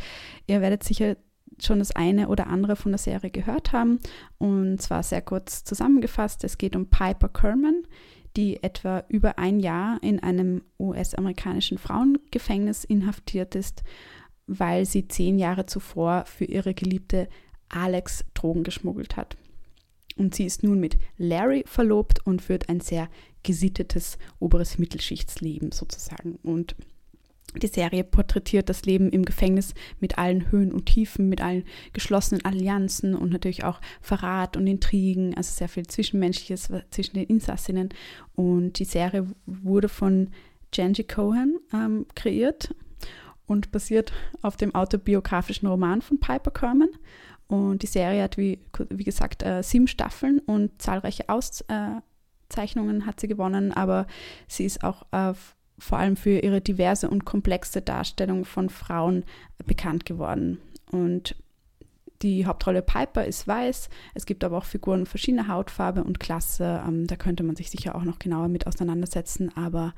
ihr werdet sicher schon das eine oder andere von der Serie gehört haben. Und zwar sehr kurz zusammengefasst, es geht um Piper Kerman, die etwa über ein Jahr in einem US-amerikanischen Frauengefängnis inhaftiert ist, weil sie zehn Jahre zuvor für ihre Geliebte Alex Drogen geschmuggelt hat. Und sie ist nun mit Larry verlobt und führt ein sehr gesittetes oberes Mittelschichtsleben sozusagen. Und die Serie porträtiert das Leben im Gefängnis mit allen Höhen und Tiefen, mit allen geschlossenen Allianzen und natürlich auch Verrat und Intrigen, also sehr viel Zwischenmenschliches zwischen den Insassinnen. Und die Serie wurde von Genji Cohen ähm, kreiert und basiert auf dem autobiografischen Roman von Piper Kerman. Und die Serie hat, wie, wie gesagt, äh, sieben Staffeln und zahlreiche Auszeichnungen hat sie gewonnen, aber sie ist auch auf vor allem für ihre diverse und komplexe Darstellung von Frauen bekannt geworden. Und die Hauptrolle Piper ist weiß. Es gibt aber auch Figuren verschiedener Hautfarbe und Klasse. Ähm, da könnte man sich sicher auch noch genauer mit auseinandersetzen. Aber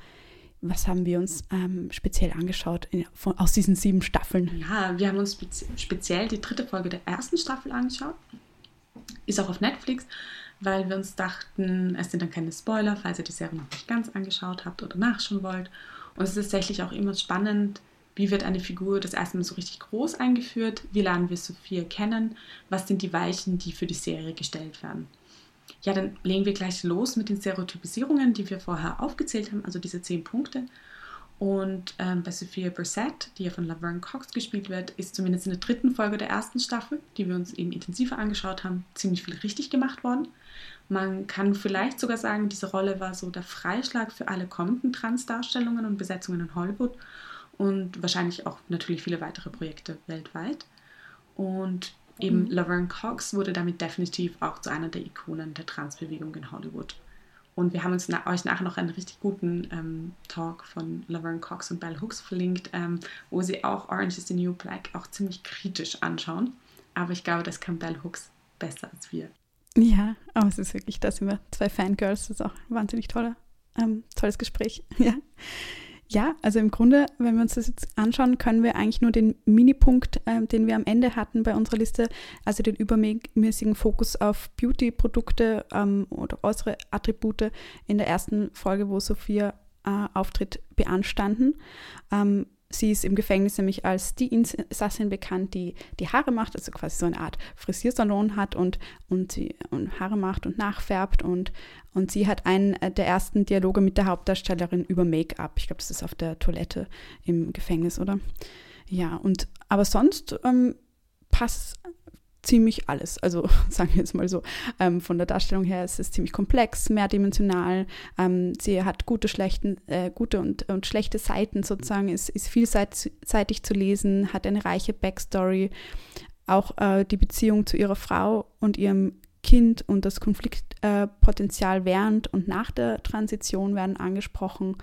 was haben wir uns ähm, speziell angeschaut in, von, aus diesen sieben Staffeln? Ja, wir haben uns spezi speziell die dritte Folge der ersten Staffel angeschaut. Ist auch auf Netflix weil wir uns dachten, es sind dann keine Spoiler, falls ihr die Serie noch nicht ganz angeschaut habt oder nachschauen wollt. Und es ist tatsächlich auch immer spannend, wie wird eine Figur das erste Mal so richtig groß eingeführt, wie lernen wir Sophia kennen, was sind die Weichen, die für die Serie gestellt werden. Ja, dann legen wir gleich los mit den Stereotypisierungen, die wir vorher aufgezählt haben, also diese zehn Punkte. Und ähm, bei Sophia Brissett, die ja von Laverne Cox gespielt wird, ist zumindest in der dritten Folge der ersten Staffel, die wir uns eben intensiver angeschaut haben, ziemlich viel richtig gemacht worden. Man kann vielleicht sogar sagen, diese Rolle war so der Freischlag für alle kommenden Transdarstellungen und Besetzungen in Hollywood und wahrscheinlich auch natürlich viele weitere Projekte weltweit. Und eben mhm. Laverne Cox wurde damit definitiv auch zu einer der Ikonen der Transbewegung in Hollywood. Und wir haben uns na euch nachher noch einen richtig guten ähm, Talk von Laverne Cox und Bell Hooks verlinkt, ähm, wo sie auch Orange is the New Black auch ziemlich kritisch anschauen. Aber ich glaube, das kann Bell Hooks besser als wir. Ja, aber es ist wirklich, da sind wir zwei Fangirls, das ist auch ein wahnsinnig toller, ähm, tolles Gespräch. Ja. ja, also im Grunde, wenn wir uns das jetzt anschauen, können wir eigentlich nur den Minipunkt, ähm, den wir am Ende hatten bei unserer Liste, also den übermäßigen Fokus auf Beauty-Produkte ähm, oder äußere Attribute in der ersten Folge, wo Sophia äh, auftritt, beanstanden. Ähm, Sie ist im Gefängnis nämlich als die Insassin bekannt, die die Haare macht, also quasi so eine Art Frisiersalon hat und, und, sie, und Haare macht und nachfärbt. Und, und sie hat einen der ersten Dialoge mit der Hauptdarstellerin über Make-up. Ich glaube, das ist auf der Toilette im Gefängnis, oder? Ja, und aber sonst ähm, passt ziemlich alles. Also sagen wir jetzt mal so, ähm, von der Darstellung her ist es ziemlich komplex, mehrdimensional. Ähm, sie hat gute, schlechten, äh, gute und, und schlechte Seiten sozusagen, ist, ist vielseitig zu lesen, hat eine reiche Backstory. Auch äh, die Beziehung zu ihrer Frau und ihrem Kind und das Konfliktpotenzial äh, während und nach der Transition werden angesprochen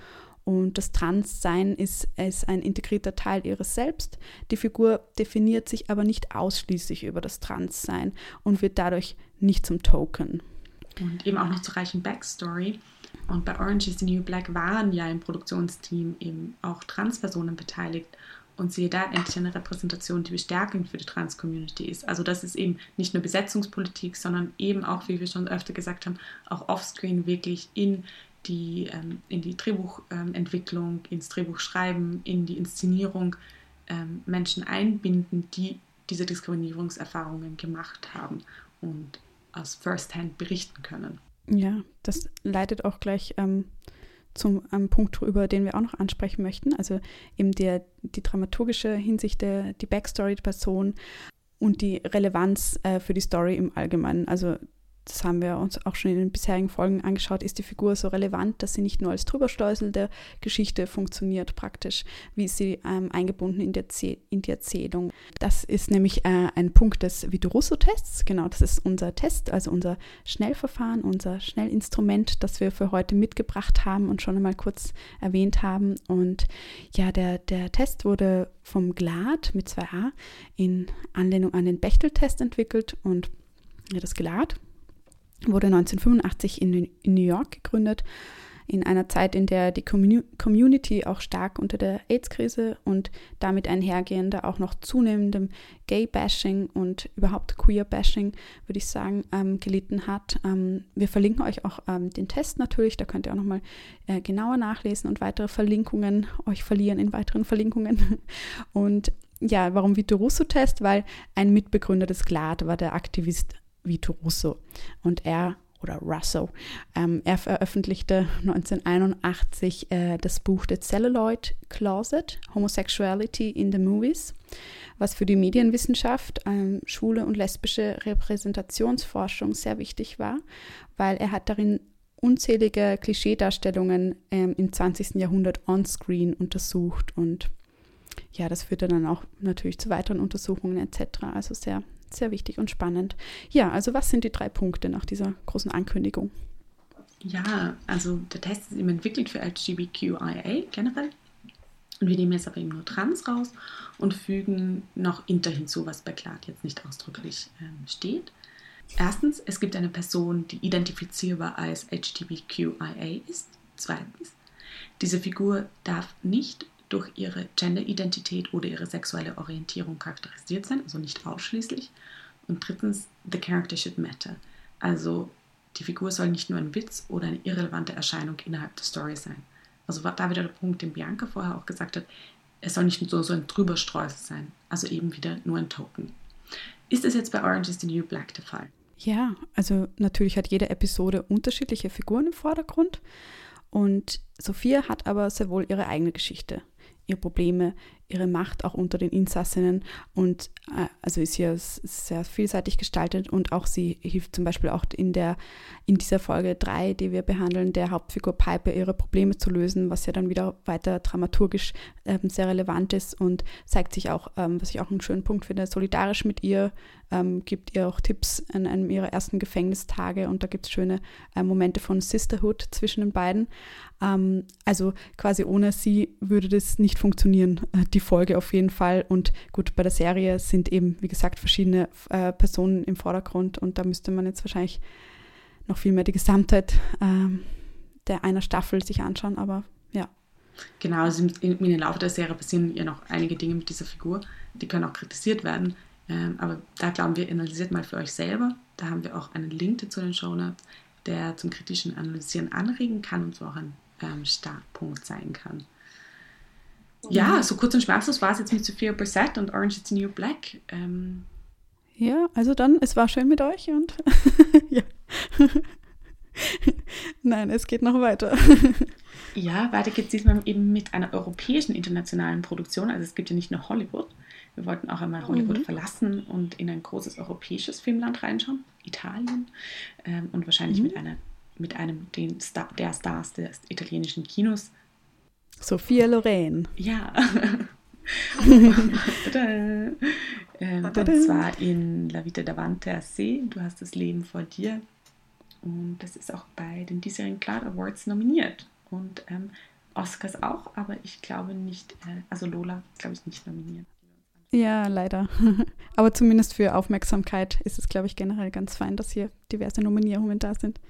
und das Transsein ist, ist ein integrierter Teil ihres Selbst. Die Figur definiert sich aber nicht ausschließlich über das Transsein und wird dadurch nicht zum Token. Und eben auch noch zur reichen Backstory. Und bei Orange is the New Black waren ja im Produktionsteam eben auch Transpersonen beteiligt. Und siehe da endlich eine Repräsentation, die bestärkend für die Trans-Community ist. Also das ist eben nicht nur Besetzungspolitik, sondern eben auch, wie wir schon öfter gesagt haben, auch offscreen wirklich in die, ähm, in die Drehbuchentwicklung, ins Drehbuchschreiben, in die Inszenierung ähm, Menschen einbinden, die diese Diskriminierungserfahrungen gemacht haben und aus Firsthand berichten können. Ja, das leitet auch gleich ähm, zum Punkt über den wir auch noch ansprechen möchten. Also eben der, die dramaturgische Hinsicht, der, die Backstory der Person und die Relevanz äh, für die Story im Allgemeinen. Also das haben wir uns auch schon in den bisherigen Folgen angeschaut, ist die Figur so relevant, dass sie nicht nur als Drüberschleusel der Geschichte funktioniert praktisch, wie sie ähm, eingebunden in, der in die Erzählung. Das ist nämlich äh, ein Punkt des Viturusso-Tests, genau, das ist unser Test, also unser Schnellverfahren, unser Schnellinstrument, das wir für heute mitgebracht haben und schon einmal kurz erwähnt haben. Und ja, der, der Test wurde vom GLAD mit 2a in Anlehnung an den Bechtel-Test entwickelt und ja, das GLAD wurde 1985 in, New York gegründet, in einer Zeit, in der die Community auch stark unter der AIDS-Krise und damit einhergehender auch noch zunehmendem Gay-Bashing und überhaupt Queer-Bashing, würde ich sagen, ähm, gelitten hat. Ähm, wir verlinken euch auch ähm, den Test natürlich, da könnt ihr auch nochmal äh, genauer nachlesen und weitere Verlinkungen euch verlieren in weiteren Verlinkungen. Und ja, warum Vito Russo-Test? Weil ein Mitbegründer des GLAD war der Aktivist Vito Russo. Und er oder Russo. Ähm, er veröffentlichte 1981 äh, das Buch The Celluloid Closet, Homosexuality in the Movies, was für die Medienwissenschaft, ähm, schwule und lesbische Repräsentationsforschung sehr wichtig war, weil er hat darin unzählige Klischeedarstellungen ähm, im 20. Jahrhundert onscreen untersucht und ja, das führte dann auch natürlich zu weiteren Untersuchungen etc. Also sehr sehr wichtig und spannend. Ja, also was sind die drei Punkte nach dieser großen Ankündigung? Ja, also der Test ist eben entwickelt für LGBTQIA generell. Und wir nehmen jetzt aber eben nur Trans raus und fügen noch Inter hinzu, was bei Clark jetzt nicht ausdrücklich ähm, steht. Erstens, es gibt eine Person, die identifizierbar als LGBTQIA ist. Zweitens, diese Figur darf nicht durch ihre Genderidentität oder ihre sexuelle Orientierung charakterisiert sein, also nicht ausschließlich. Und drittens, the character should matter. Also die Figur soll nicht nur ein Witz oder eine irrelevante Erscheinung innerhalb der Story sein. Also war da wieder der Punkt, den Bianca vorher auch gesagt hat, es soll nicht nur so ein Drüberstreusel sein, also eben wieder nur ein Token. Ist das jetzt bei Orange is the New Black der Fall? Ja, also natürlich hat jede Episode unterschiedliche Figuren im Vordergrund und Sophia hat aber sehr wohl ihre eigene Geschichte ihre Probleme, ihre Macht auch unter den Insassinnen. Und äh, also ist hier sehr vielseitig gestaltet und auch sie hilft zum Beispiel auch in der in dieser Folge 3, die wir behandeln, der Hauptfigur Piper ihre Probleme zu lösen, was ja dann wieder weiter dramaturgisch ähm, sehr relevant ist und zeigt sich auch, ähm, was ich auch einen schönen Punkt finde, solidarisch mit ihr, ähm, gibt ihr auch Tipps an einem ihrer ersten Gefängnistage und da gibt es schöne äh, Momente von Sisterhood zwischen den beiden. Ähm, also quasi ohne sie würde das nicht funktionieren, äh, die Folge auf jeden Fall. Und gut, bei der Serie sind eben, wie gesagt, verschiedene äh, Personen im Vordergrund und da müsste man jetzt wahrscheinlich noch viel mehr die Gesamtheit ähm, der einer Staffel sich anschauen, aber ja. Genau, also im, im Laufe der Serie passieren ja noch einige Dinge mit dieser Figur, die können auch kritisiert werden. Ähm, aber da glauben wir, analysiert mal für euch selber. Da haben wir auch einen Link zu den Show Notes, der zum kritischen Analysieren anregen kann und so auch ein ähm, Startpunkt sein kann. Ja, so kurz und schmerzlos war es jetzt mit Sophia Brissett und Orange is the New Black. Ähm, ja, also dann, es war schön mit euch und ja. Nein, es geht noch weiter. ja, weiter geht es diesmal eben mit einer europäischen internationalen Produktion. Also es gibt ja nicht nur Hollywood. Wir wollten auch einmal Hollywood mhm. verlassen und in ein großes europäisches Filmland reinschauen, Italien. Ähm, und wahrscheinlich mhm. mit, einer, mit einem den Star, der Stars des italienischen Kinos. Sophia Loren. Ja. ähm, und zwar in La Vita davanti a se, du hast das Leben vor dir. Und das ist auch bei den diesjährigen Cloud Awards nominiert. Und ähm, Oscars auch, aber ich glaube nicht, äh, also Lola glaube ich nicht nominiert. Ja, leider. aber zumindest für Aufmerksamkeit ist es, glaube ich, generell ganz fein, dass hier diverse Nominierungen da sind.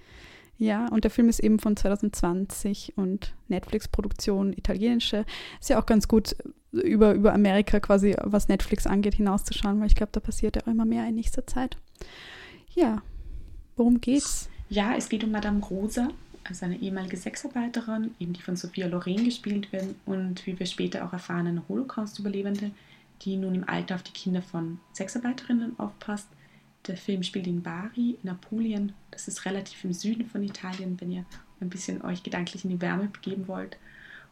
Ja, und der Film ist eben von 2020 und Netflix-Produktion, italienische. Ist ja auch ganz gut, über, über Amerika quasi, was Netflix angeht, hinauszuschauen, weil ich glaube, da passiert ja auch immer mehr in nächster Zeit. Ja, worum geht's? Ja, es geht um Madame Rosa, also eine ehemalige Sexarbeiterin, eben die von Sophia Loren gespielt wird und wie wir später auch erfahren, eine Holocaust-Überlebende, die nun im Alter auf die Kinder von Sexarbeiterinnen aufpasst der Film spielt in Bari, in Apulien. Das ist relativ im Süden von Italien, wenn ihr ein bisschen euch gedanklich in die Wärme begeben wollt.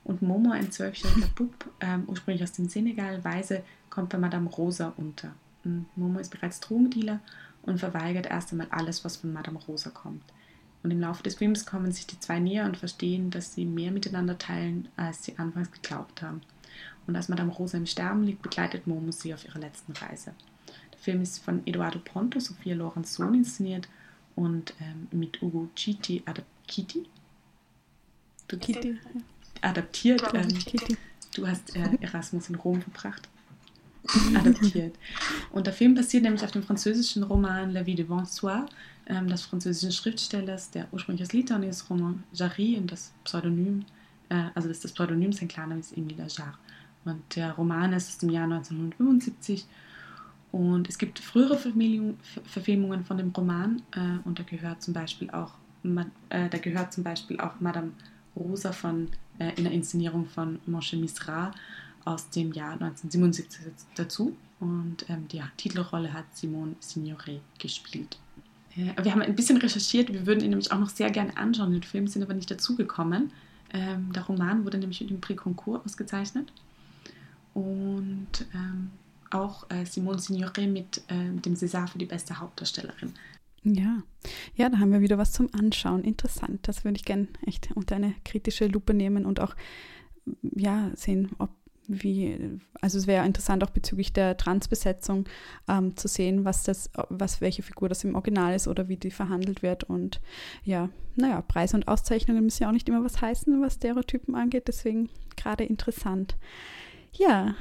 Und Momo, ein zwölfjähriger Bub, ähm, ursprünglich aus dem Senegal, Weise, kommt bei Madame Rosa unter. Und Momo ist bereits Drogendealer und verweigert erst einmal alles, was von Madame Rosa kommt. Und im Laufe des Films kommen sich die zwei näher und verstehen, dass sie mehr miteinander teilen, als sie anfangs geglaubt haben. Und als Madame Rosa im Sterben liegt, begleitet Momo sie auf ihrer letzten Reise. Film ist von Eduardo Ponto, Sophia Lorenz Sohn inszeniert und ähm, mit Ugo Chiti adaptiert. Du, Kitty. Adaptiert. Ähm, Kitty. Du hast äh, Erasmus in Rom verbracht. adaptiert. Und der Film basiert nämlich auf dem französischen Roman La vie de Bonsoir ähm, des französischen Schriftstellers, der ursprünglich aus Litauen ist, Roman Jarry, und das Pseudonym, äh, also das, das Pseudonym, sein Klarname ist Emile Jarre. Und der Roman ist aus dem Jahr 1975 und es gibt frühere Verfilmungen von dem Roman äh, und da gehört zum Beispiel auch äh, da gehört zum Beispiel auch Madame Rosa von äh, in der Inszenierung von Moshe Misra aus dem Jahr 1977 dazu und ähm, die Titelrolle hat Simone Signoret gespielt. Äh, wir haben ein bisschen recherchiert, wir würden ihn nämlich auch noch sehr gerne anschauen. Den Film sind aber nicht dazugekommen. Ähm, der Roman wurde nämlich mit dem Prix Concours ausgezeichnet und ähm, auch äh, Simone Signore mit äh, dem César für die beste Hauptdarstellerin. Ja, ja, da haben wir wieder was zum Anschauen. Interessant. Das würde ich gerne echt unter eine kritische Lupe nehmen und auch ja sehen, ob wie, also es wäre interessant auch bezüglich der Transbesetzung ähm, zu sehen, was das, was welche Figur das im Original ist oder wie die verhandelt wird. Und ja, naja, Preise und Auszeichnungen müssen ja auch nicht immer was heißen, was Stereotypen angeht, deswegen gerade interessant. Ja,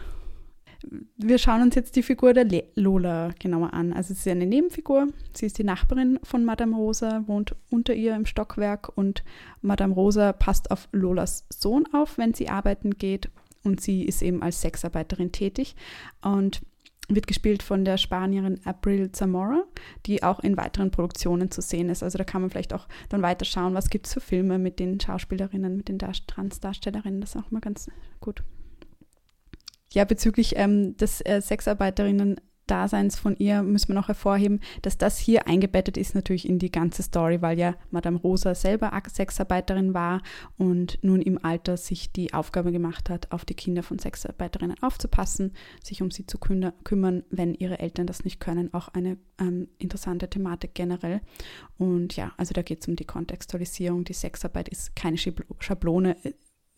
wir schauen uns jetzt die Figur der Lola genauer an. Also sie ist eine Nebenfigur. Sie ist die Nachbarin von Madame Rosa, wohnt unter ihr im Stockwerk und Madame Rosa passt auf Lolas Sohn auf, wenn sie arbeiten geht. Und sie ist eben als Sexarbeiterin tätig und wird gespielt von der Spanierin April Zamora, die auch in weiteren Produktionen zu sehen ist. Also da kann man vielleicht auch dann weiter schauen, was gibt es für Filme mit den Schauspielerinnen, mit den Transdarstellerinnen. Das ist auch mal ganz gut. Ja, bezüglich ähm, des äh, Sexarbeiterinnen Daseins von ihr müssen wir noch hervorheben, dass das hier eingebettet ist natürlich in die ganze Story, weil ja Madame Rosa selber Sexarbeiterin war und nun im Alter sich die Aufgabe gemacht hat, auf die Kinder von Sexarbeiterinnen aufzupassen, sich um sie zu kümmern, wenn ihre Eltern das nicht können. Auch eine ähm, interessante Thematik generell. Und ja, also da geht es um die Kontextualisierung. Die Sexarbeit ist keine Schablone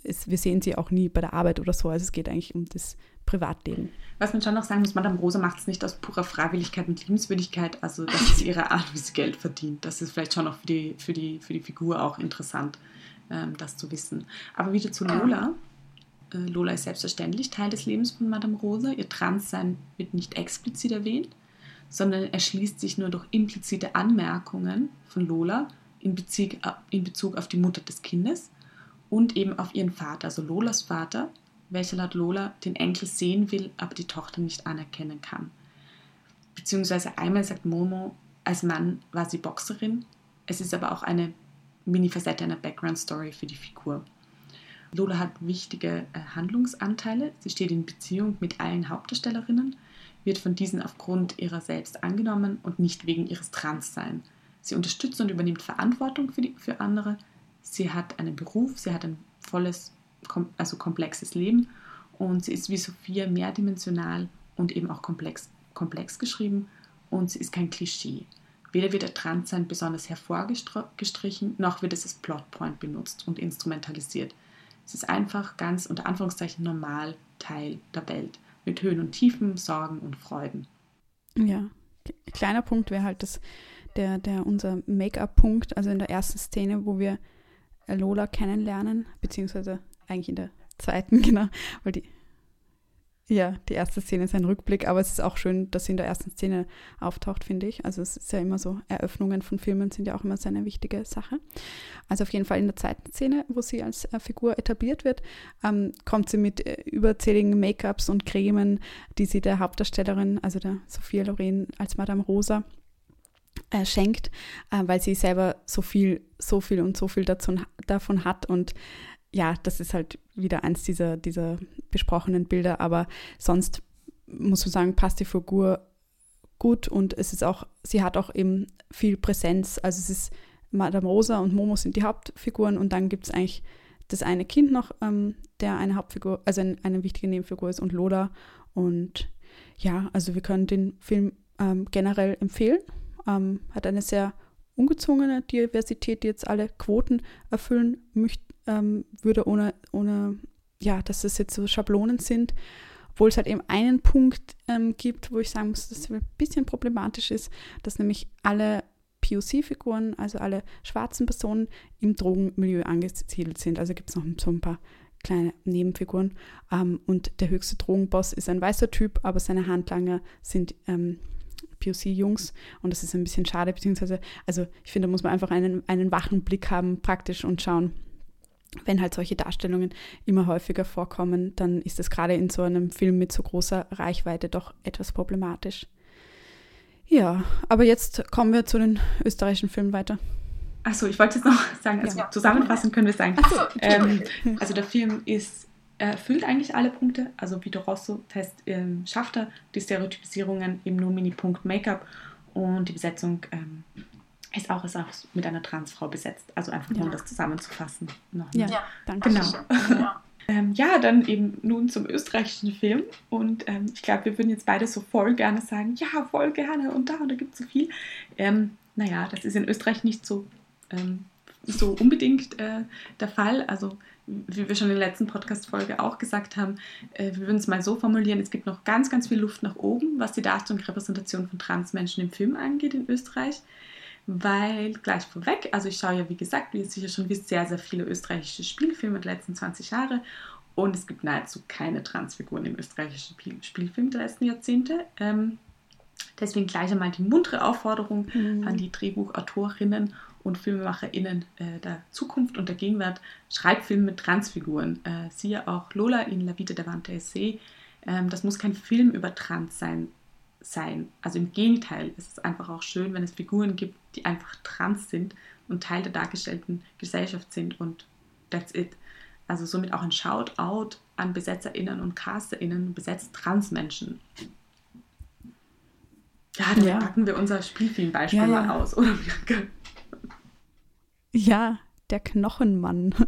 es, wir sehen sie auch nie bei der Arbeit oder so. Also es geht eigentlich um das Privatleben. Was man schon noch sagen muss, Madame Rosa macht es nicht aus purer Freiwilligkeit und Liebenswürdigkeit. Also das ist ihre Art, wie sie Geld verdient. Das ist vielleicht schon noch für die, für die, für die Figur auch interessant, ähm, das zu wissen. Aber wieder zu Lola. Äh, Lola ist selbstverständlich Teil des Lebens von Madame Rosa. Ihr Transsein wird nicht explizit erwähnt, sondern erschließt sich nur durch implizite Anmerkungen von Lola in Bezug, in Bezug auf die Mutter des Kindes und eben auf ihren Vater, also Lolas Vater, welcher laut Lola den Enkel sehen will, aber die Tochter nicht anerkennen kann. Beziehungsweise einmal sagt Momo, als Mann war sie Boxerin. Es ist aber auch eine Mini-Facette einer Background-Story für die Figur. Lola hat wichtige äh, Handlungsanteile. Sie steht in Beziehung mit allen Hauptdarstellerinnen, wird von diesen aufgrund ihrer selbst angenommen und nicht wegen ihres Transseins. Sie unterstützt und übernimmt Verantwortung für, die, für andere. Sie hat einen Beruf, sie hat ein volles, also komplexes Leben und sie ist wie Sophia mehrdimensional und eben auch komplex, komplex geschrieben und sie ist kein Klischee. Weder wird der Transsein besonders hervorgestrichen, noch wird es als Plotpoint benutzt und instrumentalisiert. Es ist einfach ganz unter Anführungszeichen normal Teil der Welt, mit Höhen und Tiefen, Sorgen und Freuden. Ja, kleiner Punkt wäre halt das, der, der unser Make-up-Punkt, also in der ersten Szene, wo wir Lola kennenlernen, beziehungsweise eigentlich in der zweiten, genau, weil die ja, die erste Szene ist ein Rückblick, aber es ist auch schön, dass sie in der ersten Szene auftaucht, finde ich. Also es ist ja immer so, Eröffnungen von Filmen sind ja auch immer so eine wichtige Sache. Also auf jeden Fall in der zweiten Szene, wo sie als äh, Figur etabliert wird, ähm, kommt sie mit äh, überzähligen Make-ups und Cremen, die sie der Hauptdarstellerin, also der Sophia Loren als Madame Rosa, äh, schenkt, äh, weil sie selber so viel, so viel und so viel dazu, davon hat und ja, das ist halt wieder eins dieser, dieser besprochenen Bilder, aber sonst muss man sagen, passt die Figur gut und es ist auch, sie hat auch eben viel Präsenz. Also es ist Madame Rosa und Momo sind die Hauptfiguren und dann gibt es eigentlich das eine Kind noch, ähm, der eine Hauptfigur, also ein, eine wichtige Nebenfigur ist und Lola. Und ja, also wir können den Film ähm, generell empfehlen. Ähm, hat eine sehr ungezwungene Diversität, die jetzt alle Quoten erfüllen möcht, ähm, würde, ohne, ohne, ja, dass es jetzt so Schablonen sind. Obwohl es halt eben einen Punkt ähm, gibt, wo ich sagen muss, dass es ein bisschen problematisch ist, dass nämlich alle POC-Figuren, also alle schwarzen Personen im Drogenmilieu angesiedelt sind. Also gibt es noch so ein paar kleine Nebenfiguren. Ähm, und der höchste Drogenboss ist ein weißer Typ, aber seine Handlanger sind ähm, POC-Jungs und das ist ein bisschen schade, beziehungsweise, also ich finde, da muss man einfach einen, einen wachen Blick haben praktisch und schauen, wenn halt solche Darstellungen immer häufiger vorkommen, dann ist das gerade in so einem Film mit so großer Reichweite doch etwas problematisch. Ja, aber jetzt kommen wir zu den österreichischen Filmen weiter. Achso, ich wollte jetzt noch sagen, also ja. zusammenfassend können wir sagen, so, ähm, also der Film ist erfüllt eigentlich alle Punkte. Also Vito Rosso Test ähm, schafft er die Stereotypisierungen im No-Mini-Punkt Make-up und die Besetzung ähm, ist auch, ist auch mit einer Transfrau besetzt. Also einfach nur, ja. um das zusammenzufassen. Noch ja, ja, danke. Genau. Ja. ähm, ja, dann eben nun zum österreichischen Film. Und ähm, ich glaube, wir würden jetzt beide so voll gerne sagen, ja, voll gerne und da und da gibt es so viel. Ähm, naja, das ist in Österreich nicht so, ähm, so unbedingt äh, der Fall. Also wie wir schon in der letzten Podcast-Folge auch gesagt haben, äh, wir würden es mal so formulieren, es gibt noch ganz, ganz viel Luft nach oben, was die Darstellung und Repräsentation von Transmenschen im Film angeht in Österreich. Weil gleich vorweg, also ich schaue ja, wie gesagt, wie ihr sicher schon wisst, sehr, sehr viele österreichische Spielfilme der letzten 20 Jahre. Und es gibt nahezu keine Transfiguren im österreichischen Spielfilm der letzten Jahrzehnte. Ähm, deswegen gleich einmal die muntere Aufforderung mhm. an die Drehbuchautorinnen und FilmemacherInnen äh, der Zukunft und der Gegenwart, schreibt Filme mit Transfiguren. Äh, siehe auch Lola in La Vita davanti a Se. Ähm, das muss kein Film über Trans sein, sein. Also im Gegenteil, es ist einfach auch schön, wenn es Figuren gibt, die einfach trans sind und Teil der dargestellten Gesellschaft sind und that's it. Also somit auch ein Shoutout an BesetzerInnen und CasterInnen, besetzt Transmenschen. Ja, dann ja. packen wir unser Spielfilmbeispiel ja, ja. mal aus, oder? Ja, der Knochenmann.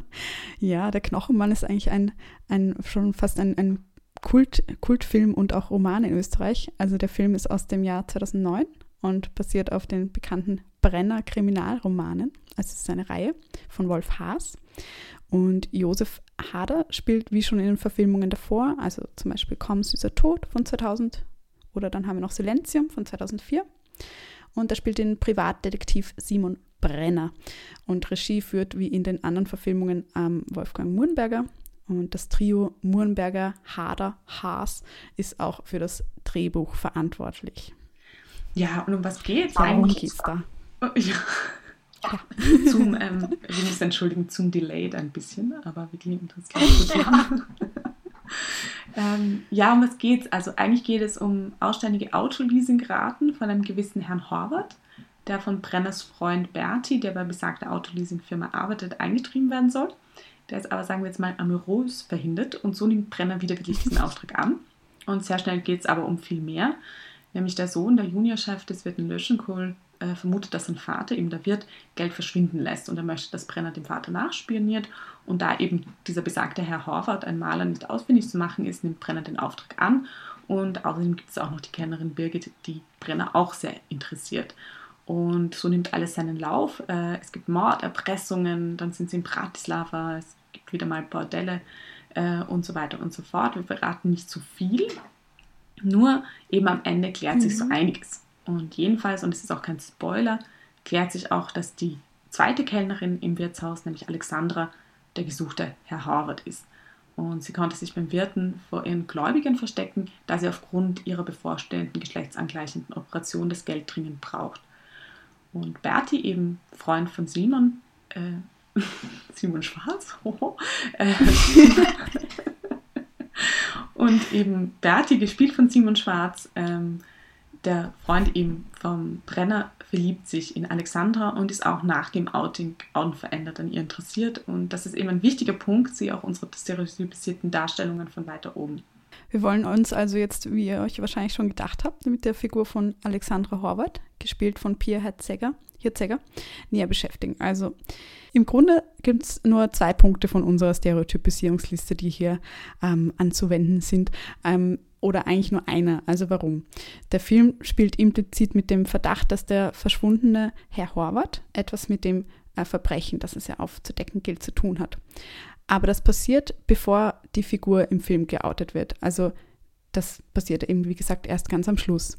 Ja, der Knochenmann ist eigentlich ein, ein schon fast ein, ein Kult, Kultfilm und auch Roman in Österreich. Also der Film ist aus dem Jahr 2009 und basiert auf den bekannten Brenner Kriminalromanen. Also es ist eine Reihe von Wolf Haas. Und Josef Hader spielt wie schon in den Verfilmungen davor, also zum Beispiel Komm, süßer Tod von 2000 oder dann haben wir noch Silenzium von 2004. Und er spielt den Privatdetektiv Simon Brenner. Und Regie führt wie in den anderen Verfilmungen ähm, Wolfgang Murnberger. Und das Trio Murnberger, Hader, Haas ist auch für das Drehbuch verantwortlich. Ja, und um was geht es eigentlich? geht's da? Oh, ja. Ja. zum, ähm, wir müssen entschuldigen, zum Delayed ein bisschen, aber wirklich interessant. Ja. ähm, ja, um was geht's? Also eigentlich geht es um ausständige Autoleasingraten von einem gewissen Herrn Horvath der von Brenners Freund Berti, der bei besagter Autoleasingfirma arbeitet, eingetrieben werden soll. Der ist aber, sagen wir jetzt mal, amorös verhindert und so nimmt Brenner wieder wirklich diesen Auftrag an. Und sehr schnell geht es aber um viel mehr. Nämlich der Sohn, der Juniorchef des Wirten Löschenkohl, äh, vermutet, dass sein Vater, eben der Wirt, Geld verschwinden lässt und er möchte, dass Brenner dem Vater nachspioniert. Und da eben dieser besagte Herr Horvath, ein Maler, nicht ausfindig zu machen ist, nimmt Brenner den Auftrag an. Und außerdem gibt es auch noch die Kennerin Birgit, die Brenner auch sehr interessiert. Und so nimmt alles seinen Lauf. Äh, es gibt Morderpressungen, dann sind sie in Bratislava, es gibt wieder mal Bordelle äh, und so weiter und so fort. Wir verraten nicht zu viel, nur eben am Ende klärt sich so mhm. einiges. Und jedenfalls, und es ist auch kein Spoiler, klärt sich auch, dass die zweite Kellnerin im Wirtshaus, nämlich Alexandra, der gesuchte Herr Harvard ist. Und sie konnte sich beim Wirten vor ihren Gläubigen verstecken, da sie aufgrund ihrer bevorstehenden geschlechtsangleichenden Operation das Geld dringend braucht. Und Berti, eben Freund von Simon, äh, Simon Schwarz, äh, und eben Berti, gespielt von Simon Schwarz, ähm, der Freund eben vom Brenner verliebt sich in Alexandra und ist auch nach dem Outing unverändert an ihr interessiert. Und das ist eben ein wichtiger Punkt, sie auch unsere stereotypisierten Darstellungen von weiter oben. Wir wollen uns also jetzt, wie ihr euch wahrscheinlich schon gedacht habt, mit der Figur von Alexandra Horvath, gespielt von Pia Herzegger, Hirzegger, näher beschäftigen. Also im Grunde gibt es nur zwei Punkte von unserer Stereotypisierungsliste, die hier ähm, anzuwenden sind. Ähm, oder eigentlich nur einer. Also warum? Der Film spielt implizit mit dem Verdacht, dass der verschwundene Herr Horvath etwas mit dem äh, Verbrechen, das es ja aufzudecken gilt, zu tun hat. Aber das passiert, bevor die Figur im Film geoutet wird. Also das passiert eben, wie gesagt, erst ganz am Schluss.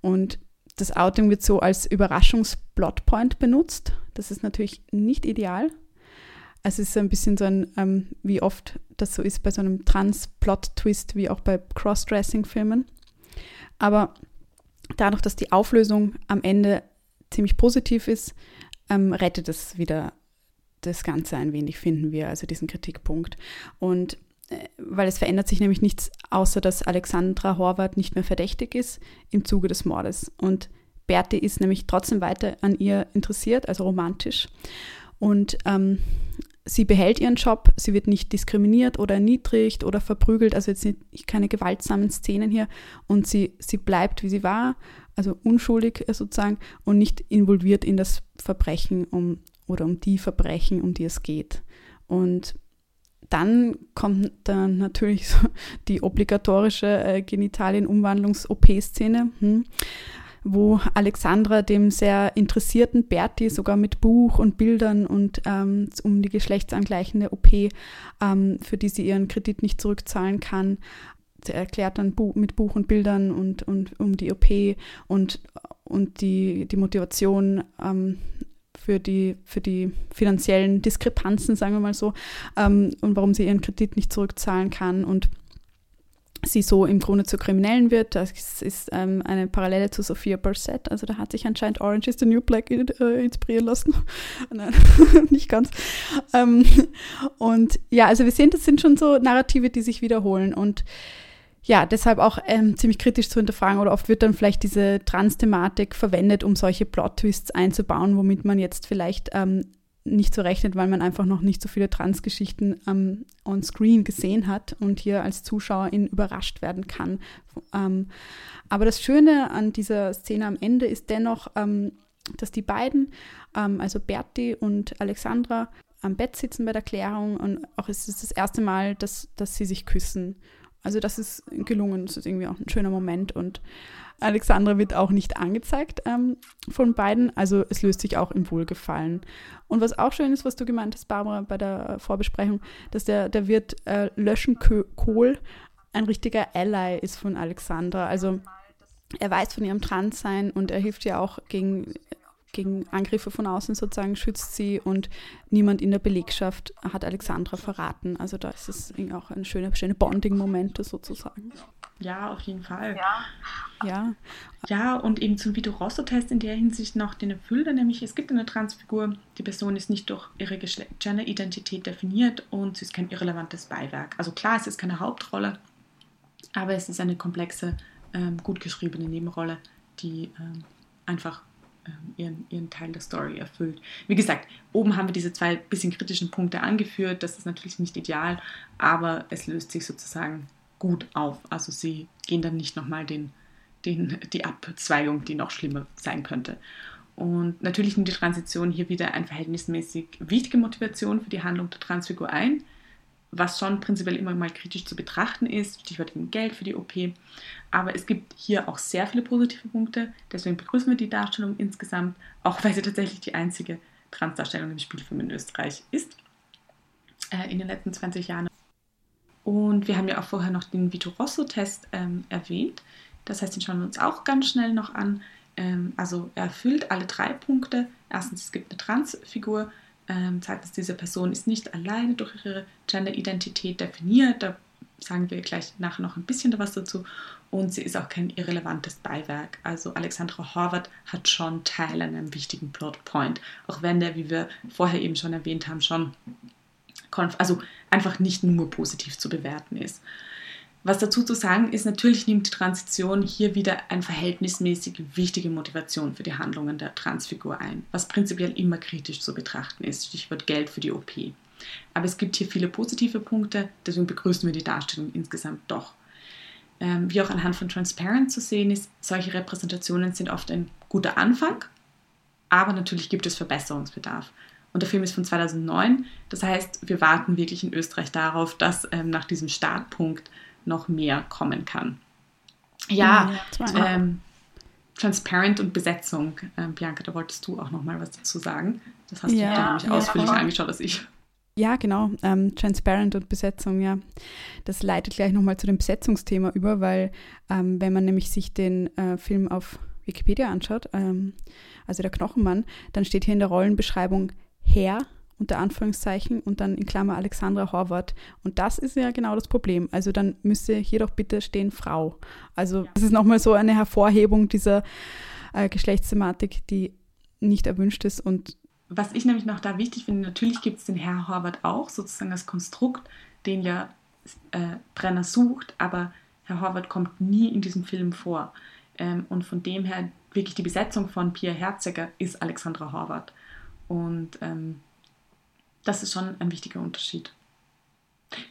Und das Outing wird so als Überraschungsplotpoint benutzt. Das ist natürlich nicht ideal. Es ist ein bisschen so ein, ähm, wie oft das so ist bei so einem Trans-Plot-Twist, wie auch bei Cross-Dressing-Filmen. Aber dadurch, dass die Auflösung am Ende ziemlich positiv ist, ähm, rettet es wieder das Ganze ein wenig, finden wir, also diesen Kritikpunkt. Und äh, weil es verändert sich nämlich nichts, außer dass Alexandra Horvath nicht mehr verdächtig ist im Zuge des Mordes. Und Berti ist nämlich trotzdem weiter an ihr interessiert, also romantisch. Und ähm, sie behält ihren Job, sie wird nicht diskriminiert oder erniedrigt oder verprügelt, also jetzt nicht, keine gewaltsamen Szenen hier. Und sie, sie bleibt, wie sie war, also unschuldig sozusagen und nicht involviert in das Verbrechen um, oder um die Verbrechen, um die es geht. Und dann kommt dann natürlich so die obligatorische äh, Genitalien-Umwandlungs-OP-Szene, hm, wo Alexandra dem sehr interessierten Berti sogar mit Buch und Bildern und ähm, um die geschlechtsangleichende OP, ähm, für die sie ihren Kredit nicht zurückzahlen kann, erklärt dann Bu mit Buch und Bildern und, und um die OP und, und die, die Motivation ähm, für die, für die finanziellen Diskrepanzen, sagen wir mal so, ähm, und warum sie ihren Kredit nicht zurückzahlen kann und sie so im Grunde zu Kriminellen wird. Das ist ähm, eine Parallele zu Sophia Bursett. Also da hat sich anscheinend Orange is the New Black äh, inspirieren lassen. Nein, nicht ganz. Ähm, und ja, also wir sehen, das sind schon so Narrative, die sich wiederholen und ja, deshalb auch ähm, ziemlich kritisch zu hinterfragen oder oft wird dann vielleicht diese Trans-Thematik verwendet, um solche Plot-Twists einzubauen, womit man jetzt vielleicht ähm, nicht so rechnet, weil man einfach noch nicht so viele Trans-Geschichten ähm, on screen gesehen hat und hier als Zuschauerin überrascht werden kann. Ähm, aber das Schöne an dieser Szene am Ende ist dennoch, ähm, dass die beiden, ähm, also Berti und Alexandra, am Bett sitzen bei der Klärung und auch es ist das erste Mal, dass, dass sie sich küssen. Also das ist gelungen, das ist irgendwie auch ein schöner Moment und Alexandra wird auch nicht angezeigt ähm, von beiden, also es löst sich auch im Wohlgefallen. Und was auch schön ist, was du gemeint hast, Barbara, bei der Vorbesprechung, dass der, der Wirt äh, Löschen Kohl ein richtiger Ally ist von Alexandra. Also er weiß von ihrem Transsein und er hilft ja auch gegen gegen Angriffe von außen sozusagen schützt sie und niemand in der Belegschaft hat Alexandra verraten. Also da ist es auch eine schöne, schöne Bonding-Momente sozusagen. Ja, auf jeden Fall. Ja. Ja, ja und eben zum Vito Rosso-Test in der Hinsicht noch den erfüllt nämlich es gibt eine Transfigur, die Person ist nicht durch ihre Gender-Identität definiert und sie ist kein irrelevantes Beiwerk. Also klar, es ist keine Hauptrolle, aber es ist eine komplexe, ähm, gut geschriebene Nebenrolle, die ähm, einfach ihren, ihren Teil der Story erfüllt. Wie gesagt, oben haben wir diese zwei bisschen kritischen Punkte angeführt. Das ist natürlich nicht ideal, aber es löst sich sozusagen gut auf. Also sie gehen dann nicht nochmal den, den, die Abzweigung, die noch schlimmer sein könnte. Und natürlich nimmt die Transition hier wieder eine verhältnismäßig wichtige Motivation für die Handlung der Transfigur ein, was schon prinzipiell immer mal kritisch zu betrachten ist, Stichwort eben Geld für die OP. Aber es gibt hier auch sehr viele positive Punkte, deswegen begrüßen wir die Darstellung insgesamt, auch weil sie tatsächlich die einzige Transdarstellung im Spielfilm in Österreich ist äh, in den letzten 20 Jahren. Und wir haben ja auch vorher noch den Vito Rosso-Test ähm, erwähnt. Das heißt, den schauen wir uns auch ganz schnell noch an. Ähm, also er erfüllt alle drei Punkte. Erstens, es gibt eine Transfigur. Ähm, zweitens, diese Person ist nicht alleine durch ihre Gender-Identität definiert. Da sagen wir gleich nachher noch ein bisschen was dazu. Und sie ist auch kein irrelevantes Beiwerk. Also Alexandra Horvath hat schon Teil an einem wichtigen Plotpoint. Auch wenn der, wie wir vorher eben schon erwähnt haben, schon also einfach nicht nur positiv zu bewerten ist. Was dazu zu sagen ist, natürlich nimmt die Transition hier wieder eine verhältnismäßig wichtige Motivation für die Handlungen der Transfigur ein, was prinzipiell immer kritisch zu betrachten ist. Stichwort Geld für die OP. Aber es gibt hier viele positive Punkte, deswegen begrüßen wir die Darstellung insgesamt doch. Ähm, wie auch anhand von Transparent zu sehen ist, solche Repräsentationen sind oft ein guter Anfang, aber natürlich gibt es Verbesserungsbedarf. Und der Film ist von 2009, das heißt, wir warten wirklich in Österreich darauf, dass ähm, nach diesem Startpunkt noch mehr kommen kann. Ja, ja ähm, Transparent und Besetzung. Ähm, Bianca, da wolltest du auch noch mal was dazu sagen. Das hast ja, du dir nämlich ja, ausführlicher angeschaut als ich. Ja, genau. Ähm, Transparent und Besetzung, ja. Das leitet gleich nochmal zu dem Besetzungsthema über, weil ähm, wenn man nämlich sich den äh, Film auf Wikipedia anschaut, ähm, also der Knochenmann, dann steht hier in der Rollenbeschreibung Herr unter Anführungszeichen und dann in Klammer Alexandra Horvath. Und das ist ja genau das Problem. Also dann müsste hier doch bitte stehen Frau. Also das ist nochmal so eine Hervorhebung dieser äh, Geschlechtsthematik, die nicht erwünscht ist. Und Was ich nämlich noch da wichtig finde, natürlich gibt es den Herr Horvath auch, sozusagen das Konstrukt, den ja äh, Brenner sucht, aber Herr Horvath kommt nie in diesem Film vor. Ähm, und von dem her wirklich die Besetzung von Pierre Herziger ist Alexandra Horvath. Und ähm, das ist schon ein wichtiger Unterschied.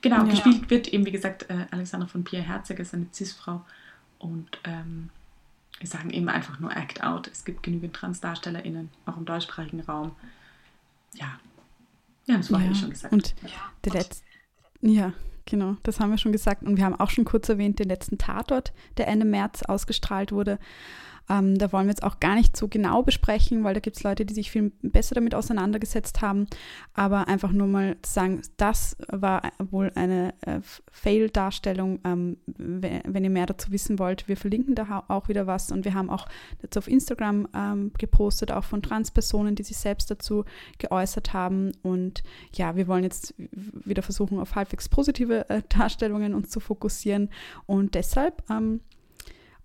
Genau, ja. gespielt wird eben, wie gesagt, äh, Alexandra von Pierre Herzog ist eine Cis-Frau und ähm, wir sagen eben einfach nur Act Out. Es gibt genügend TransdarstellerInnen, auch im deutschsprachigen Raum. Ja, wir haben es vorher ja. schon gesagt. Und ja. der letzte, ja, genau, das haben wir schon gesagt. Und wir haben auch schon kurz erwähnt, den letzten Tatort, der Ende März ausgestrahlt wurde. Ähm, da wollen wir jetzt auch gar nicht so genau besprechen, weil da gibt es Leute, die sich viel besser damit auseinandergesetzt haben. Aber einfach nur mal zu sagen, das war wohl eine äh, Fail-Darstellung. Ähm, wenn ihr mehr dazu wissen wollt, wir verlinken da auch wieder was. Und wir haben auch dazu auf Instagram ähm, gepostet, auch von Transpersonen, die sich selbst dazu geäußert haben. Und ja, wir wollen jetzt wieder versuchen, auf halbwegs positive äh, Darstellungen uns zu fokussieren. Und deshalb ähm,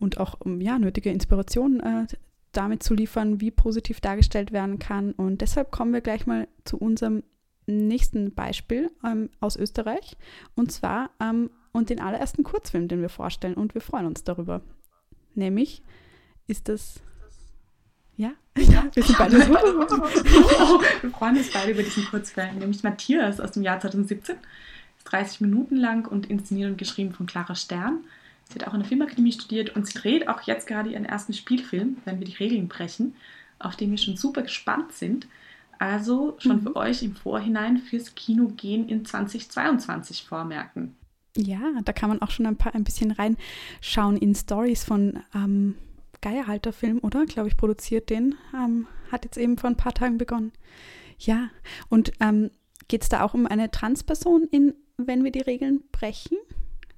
und auch ja, nötige Inspiration äh, damit zu liefern, wie positiv dargestellt werden kann. Und deshalb kommen wir gleich mal zu unserem nächsten Beispiel ähm, aus Österreich. Und zwar ähm, und den allerersten Kurzfilm, den wir vorstellen. Und wir freuen uns darüber. Nämlich ist das. Ja, ja, wir sind beide so. wir freuen uns beide über diesen Kurzfilm, nämlich Matthias aus dem Jahr 2017. Ist 30 Minuten lang und inszeniert und geschrieben von Clara Stern. Sie hat auch in der Filmakademie studiert und sie dreht auch jetzt gerade ihren ersten Spielfilm, wenn wir die Regeln brechen, auf den wir schon super gespannt sind. Also schon mhm. für euch im Vorhinein fürs Kino gehen in 2022 vormerken. Ja, da kann man auch schon ein, paar, ein bisschen reinschauen in Stories von ähm, Geierhalter Film, oder? Glaube ich, produziert den. Ähm, hat jetzt eben vor ein paar Tagen begonnen. Ja, und ähm, geht es da auch um eine Transperson in, wenn wir die Regeln brechen?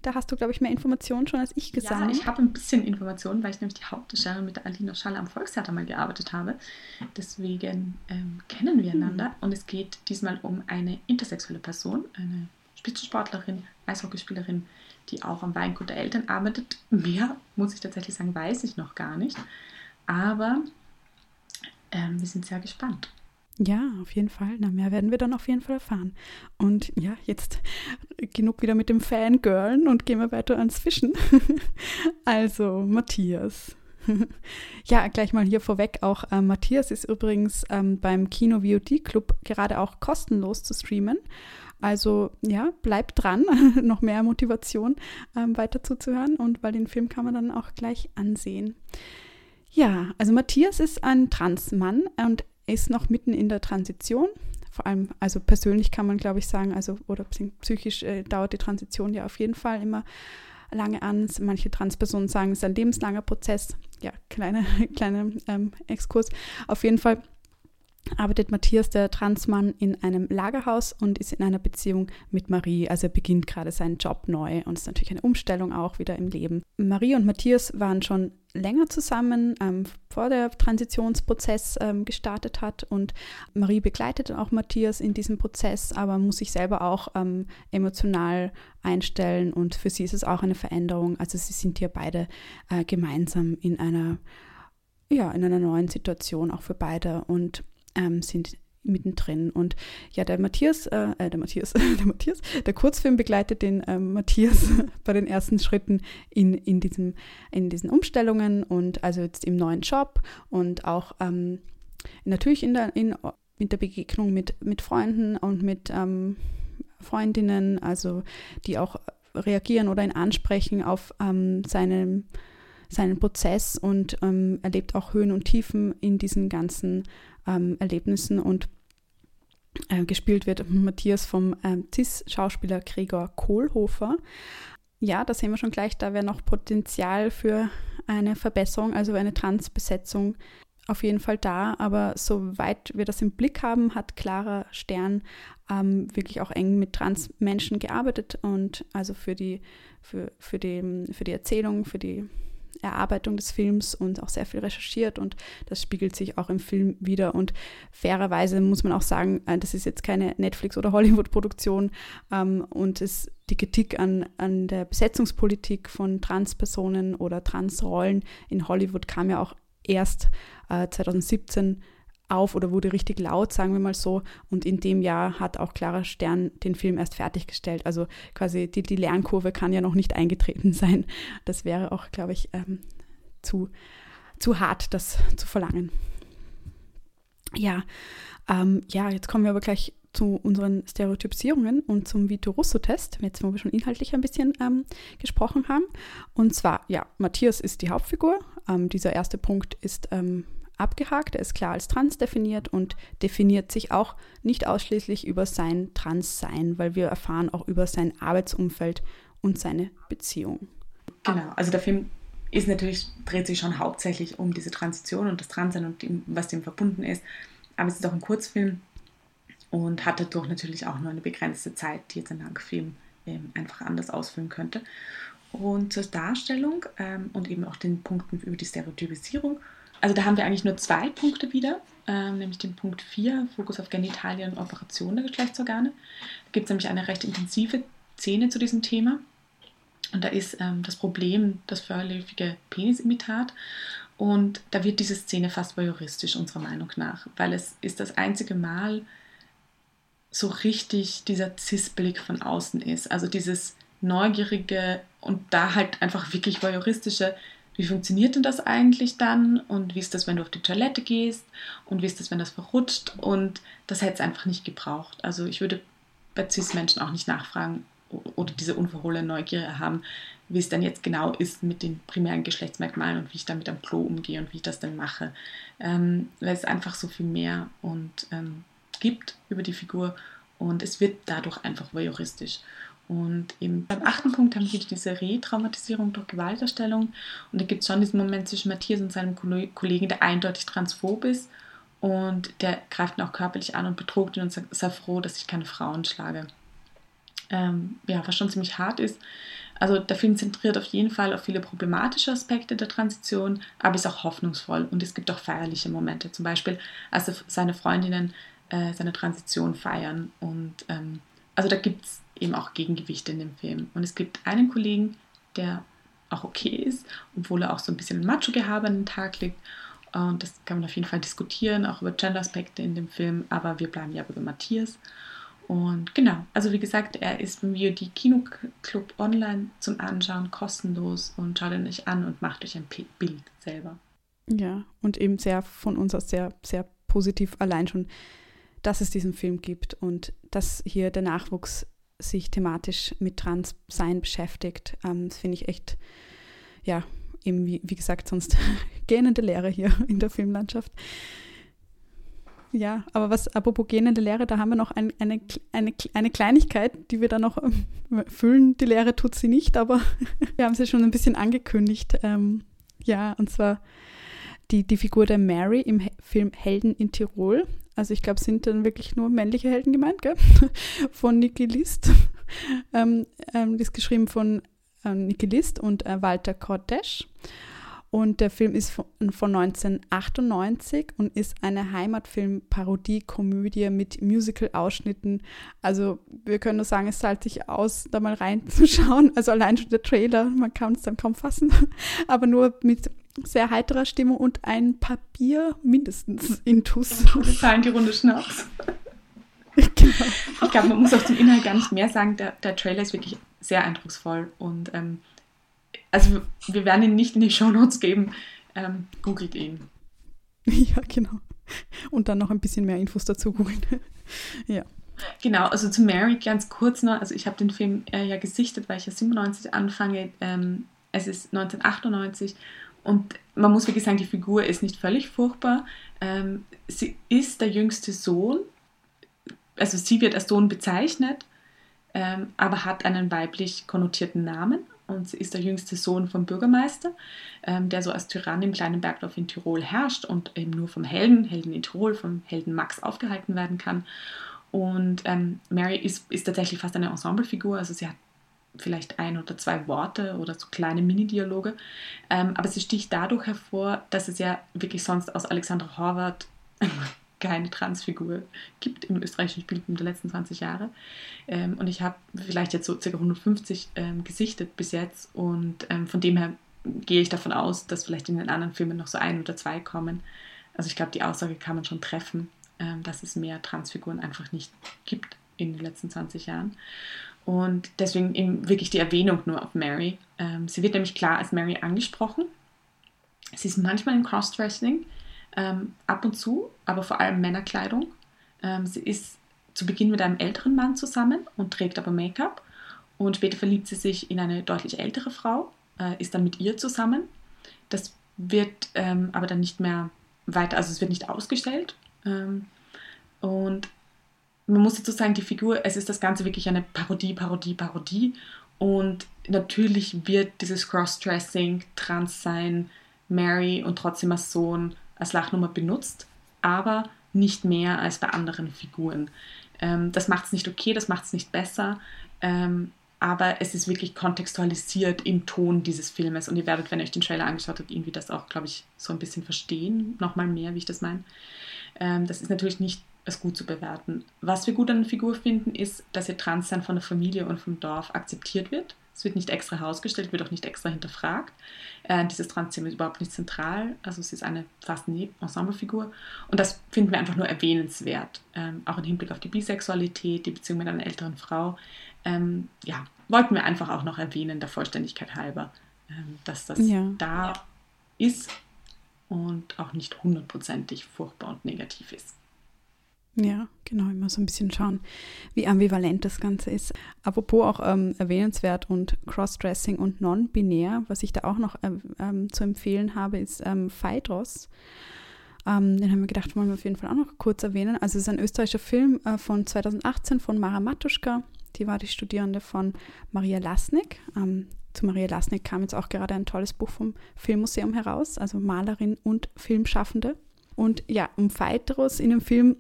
Da hast du, glaube ich, mehr Informationen schon als ich gesammelt. Ja, ich habe ein bisschen Informationen, weil ich nämlich die Hauptdarstellerin mit der Alina Schall am Volkstheater mal gearbeitet habe. Deswegen ähm, kennen wir einander. Hm. Und es geht diesmal um eine intersexuelle Person, eine Spitzensportlerin, Eishockeyspielerin, die auch am Weingut der Eltern arbeitet. Mehr, muss ich tatsächlich sagen, weiß ich noch gar nicht. Aber ähm, wir sind sehr gespannt. Ja, auf jeden Fall. Na, mehr werden wir dann auf jeden Fall erfahren. Und ja, jetzt genug wieder mit dem Fangirlen und gehen wir weiter ans Fischen. also, Matthias, ja, gleich mal hier vorweg auch. Äh, Matthias ist übrigens ähm, beim Kino VOD Club gerade auch kostenlos zu streamen. Also ja, bleibt dran, noch mehr Motivation ähm, weiter zuzuhören und weil den Film kann man dann auch gleich ansehen. Ja, also Matthias ist ein Transmann und ist noch mitten in der Transition. Vor allem, also persönlich kann man, glaube ich, sagen, also oder psychisch äh, dauert die Transition ja auf jeden Fall immer lange an. Manche Transpersonen sagen, es ist ein lebenslanger Prozess. Ja, kleiner kleine ähm, Exkurs. Auf jeden Fall arbeitet Matthias, der Transmann, in einem Lagerhaus und ist in einer Beziehung mit Marie. Also er beginnt gerade seinen Job neu und ist natürlich eine Umstellung auch wieder im Leben. Marie und Matthias waren schon länger zusammen, ähm, vor der Transitionsprozess ähm, gestartet hat und Marie begleitet auch Matthias in diesem Prozess, aber muss sich selber auch ähm, emotional einstellen und für sie ist es auch eine Veränderung. Also sie sind hier beide äh, gemeinsam in einer ja, in einer neuen Situation auch für beide und ähm, sind mittendrin. Und ja, der Matthias, äh, äh der Matthias, der Matthias, der Kurzfilm begleitet den äh, Matthias bei den ersten Schritten in, in, diesem, in diesen Umstellungen und also jetzt im neuen Job und auch ähm, natürlich in der, in, in der Begegnung mit, mit Freunden und mit ähm, Freundinnen, also die auch reagieren oder ihn ansprechen auf ähm, seinen, seinen Prozess und ähm, erlebt auch Höhen und Tiefen in diesen ganzen ähm, Erlebnissen und äh, gespielt wird Matthias vom ähm, CIS-Schauspieler Gregor Kohlhofer. Ja, da sehen wir schon gleich, da wäre noch Potenzial für eine Verbesserung, also eine Transbesetzung auf jeden Fall da, aber soweit wir das im Blick haben, hat Clara Stern ähm, wirklich auch eng mit Transmenschen gearbeitet und also für die, für, für, die, für die Erzählung, für die Erarbeitung des Films und auch sehr viel recherchiert und das spiegelt sich auch im Film wieder. Und fairerweise muss man auch sagen, äh, das ist jetzt keine Netflix- oder Hollywood-Produktion ähm, und es, die Kritik an, an der Besetzungspolitik von Transpersonen oder Transrollen in Hollywood kam ja auch erst äh, 2017 auf oder wurde richtig laut, sagen wir mal so. Und in dem Jahr hat auch Clara Stern den Film erst fertiggestellt. Also quasi die, die Lernkurve kann ja noch nicht eingetreten sein. Das wäre auch, glaube ich, ähm, zu, zu hart, das zu verlangen. Ja, ähm, ja, jetzt kommen wir aber gleich zu unseren Stereotypisierungen und zum Vito Russo-Test, jetzt wo wir schon inhaltlich ein bisschen ähm, gesprochen haben. Und zwar, ja, Matthias ist die Hauptfigur. Ähm, dieser erste Punkt ist ähm, abgehakt, er ist klar als trans definiert und definiert sich auch nicht ausschließlich über sein Transsein, weil wir erfahren auch über sein Arbeitsumfeld und seine Beziehung. Genau, also der Film ist natürlich, dreht sich schon hauptsächlich um diese Transition und das Transsein und dem, was dem verbunden ist. Aber es ist auch ein Kurzfilm und hat dadurch natürlich auch nur eine begrenzte Zeit, die jetzt ein Langfilm ähm, einfach anders ausfüllen könnte. Und zur Darstellung ähm, und eben auch den Punkten über die Stereotypisierung also da haben wir eigentlich nur zwei Punkte wieder, ähm, nämlich den Punkt 4, Fokus auf Genitalien und Operation der Geschlechtsorgane. Da gibt es nämlich eine recht intensive Szene zu diesem Thema. Und da ist ähm, das Problem das vorläufige Penisimitat. Und da wird diese Szene fast voyeuristisch, unserer Meinung nach, weil es ist das einzige Mal so richtig dieser Cis-Blick von außen ist. Also dieses neugierige und da halt einfach wirklich voyeuristische, wie funktioniert denn das eigentlich dann und wie ist das, wenn du auf die Toilette gehst und wie ist das, wenn das verrutscht und das hätte es einfach nicht gebraucht. Also ich würde bei CIS-Menschen auch nicht nachfragen oder diese unverhohlene Neugier haben, wie es denn jetzt genau ist mit den primären Geschlechtsmerkmalen und wie ich damit am Klo umgehe und wie ich das denn mache. Ähm, weil es einfach so viel mehr und ähm, gibt über die Figur und es wird dadurch einfach voyeuristisch. Und eben beim achten Punkt haben wir diese Retraumatisierung durch Gewalterstellung. Und da gibt es schon diesen Moment zwischen Matthias und seinem Kollegen, der eindeutig transphob ist. Und der greift ihn auch körperlich an und betrogt ihn und sagt, sei froh, dass ich keine Frauen schlage. Ähm, ja, was schon ziemlich hart ist. Also der Film zentriert auf jeden Fall auf viele problematische Aspekte der Transition, aber ist auch hoffnungsvoll und es gibt auch feierliche Momente. Zum Beispiel, als seine Freundinnen äh, seine Transition feiern. Und ähm, also da gibt es eben auch Gegengewichte in dem Film. Und es gibt einen Kollegen, der auch okay ist, obwohl er auch so ein bisschen Macho-Gehabe an den Tag legt. Und das kann man auf jeden Fall diskutieren, auch über Gender-Aspekte in dem Film. Aber wir bleiben ja über Matthias. Und genau, also wie gesagt, er ist beim VOD Kinoclub online zum Anschauen, kostenlos und schaut ihn euch an und macht euch ein Bild selber. Ja, und eben sehr von uns aus sehr, sehr positiv allein schon, dass es diesen Film gibt und dass hier der Nachwuchs sich thematisch mit Transsein beschäftigt. Ähm, das finde ich echt, ja, eben wie, wie gesagt, sonst gähnende Lehre hier in der Filmlandschaft. Ja, aber was, apropos gähnende Lehre, da haben wir noch ein, eine, eine, eine Kleinigkeit, die wir da noch ähm, füllen. Die Lehre tut sie nicht, aber wir haben sie schon ein bisschen angekündigt. Ähm, ja, und zwar die, die Figur der Mary im Film Helden in Tirol. Also ich glaube, es sind dann wirklich nur männliche Helden gemeint, gell? Von Niki List. ähm, ähm, ist geschrieben von ähm, Niki List und äh, Walter Cortesch. Und der Film ist von, von 1998 und ist eine Heimatfilm-Parodie-Komödie mit Musical-Ausschnitten. Also wir können nur sagen, es zahlt sich aus, da mal reinzuschauen. Also allein schon der Trailer, man kann es dann kaum fassen. Aber nur mit sehr heiterer Stimme und ein Papier mindestens intus. Wir zahlen die Runde Schnaps. genau. Ich glaube, man muss auch zum Inhalt gar nicht mehr sagen. Der, der Trailer ist wirklich sehr eindrucksvoll und ähm, also wir werden ihn nicht in die Shownotes geben. Ähm, googelt ihn. Ja, genau. Und dann noch ein bisschen mehr Infos dazu googeln. ja. Genau, also zu Mary ganz kurz noch. Also ich habe den Film äh, ja gesichtet, weil ich ja 97 anfange. Ähm, es ist 1998 und man muss wirklich sagen, die Figur ist nicht völlig furchtbar. Ähm, sie ist der jüngste Sohn. Also sie wird als Sohn bezeichnet, ähm, aber hat einen weiblich konnotierten Namen und sie ist der jüngste Sohn vom Bürgermeister, ähm, der so als Tyrann im kleinen Bergdorf in Tirol herrscht und eben nur vom Helden, Helden in Tirol, vom Helden Max aufgehalten werden kann. Und ähm, Mary ist, ist tatsächlich fast eine Ensemblefigur, also sie hat vielleicht ein oder zwei Worte oder so kleine Mini-Dialoge, ähm, aber sie sticht dadurch hervor, dass es ja wirklich sonst aus Alexandra Horvath keine Transfigur gibt im österreichischen Spielfilm der letzten 20 Jahre. Ähm, und ich habe vielleicht jetzt so ca. 150 ähm, gesichtet bis jetzt und ähm, von dem her gehe ich davon aus, dass vielleicht in den anderen Filmen noch so ein oder zwei kommen. Also ich glaube, die Aussage kann man schon treffen, ähm, dass es mehr Transfiguren einfach nicht gibt in den letzten 20 Jahren. Und deswegen eben wirklich die Erwähnung nur auf Mary. Ähm, sie wird nämlich klar als Mary angesprochen. Sie ist manchmal in Crossdressing, ähm, ab und zu, aber vor allem Männerkleidung. Ähm, sie ist zu Beginn mit einem älteren Mann zusammen und trägt aber Make-up. Und später verliebt sie sich in eine deutlich ältere Frau, äh, ist dann mit ihr zusammen. Das wird ähm, aber dann nicht mehr weiter, also es wird nicht ausgestellt. Ähm, und man muss dazu sagen, die Figur, es ist das Ganze wirklich eine Parodie, Parodie, Parodie. Und natürlich wird dieses Crossdressing, Transsein, Mary und trotzdem als Sohn als Lachnummer benutzt, aber nicht mehr als bei anderen Figuren. Ähm, das macht es nicht okay, das macht es nicht besser, ähm, aber es ist wirklich kontextualisiert im Ton dieses Filmes und ihr werdet, wenn ihr euch den Trailer angeschaut habt, irgendwie das auch, glaube ich, so ein bisschen verstehen, nochmal mehr, wie ich das meine. Ähm, das ist natürlich nicht als gut zu bewerten. Was wir gut an der Figur finden, ist, dass ihr Transsein von der Familie und vom Dorf akzeptiert wird. Es wird nicht extra herausgestellt, wird auch nicht extra hinterfragt. Äh, dieses Transthema ist überhaupt nicht zentral, also es ist eine fast eine Ensemblefigur. Und das finden wir einfach nur erwähnenswert, ähm, auch im Hinblick auf die Bisexualität, die Beziehung mit einer älteren Frau. Ähm, ja, wollten wir einfach auch noch erwähnen, der Vollständigkeit halber, ähm, dass das ja. da ja. ist und auch nicht hundertprozentig furchtbar und negativ ist. Ja, genau, immer so ein bisschen schauen, wie ambivalent das Ganze ist. Apropos auch ähm, erwähnenswert und Crossdressing und non-binär, was ich da auch noch ähm, ähm, zu empfehlen habe, ist ähm, Phaedros. Ähm, den haben wir gedacht, wollen wir auf jeden Fall auch noch kurz erwähnen. Also es ist ein österreichischer Film äh, von 2018 von Mara Matuschka. Die war die Studierende von Maria Lasnik. Ähm, zu Maria Lasnik kam jetzt auch gerade ein tolles Buch vom Filmmuseum heraus, also Malerin und Filmschaffende. Und ja, um Phaedros in dem Film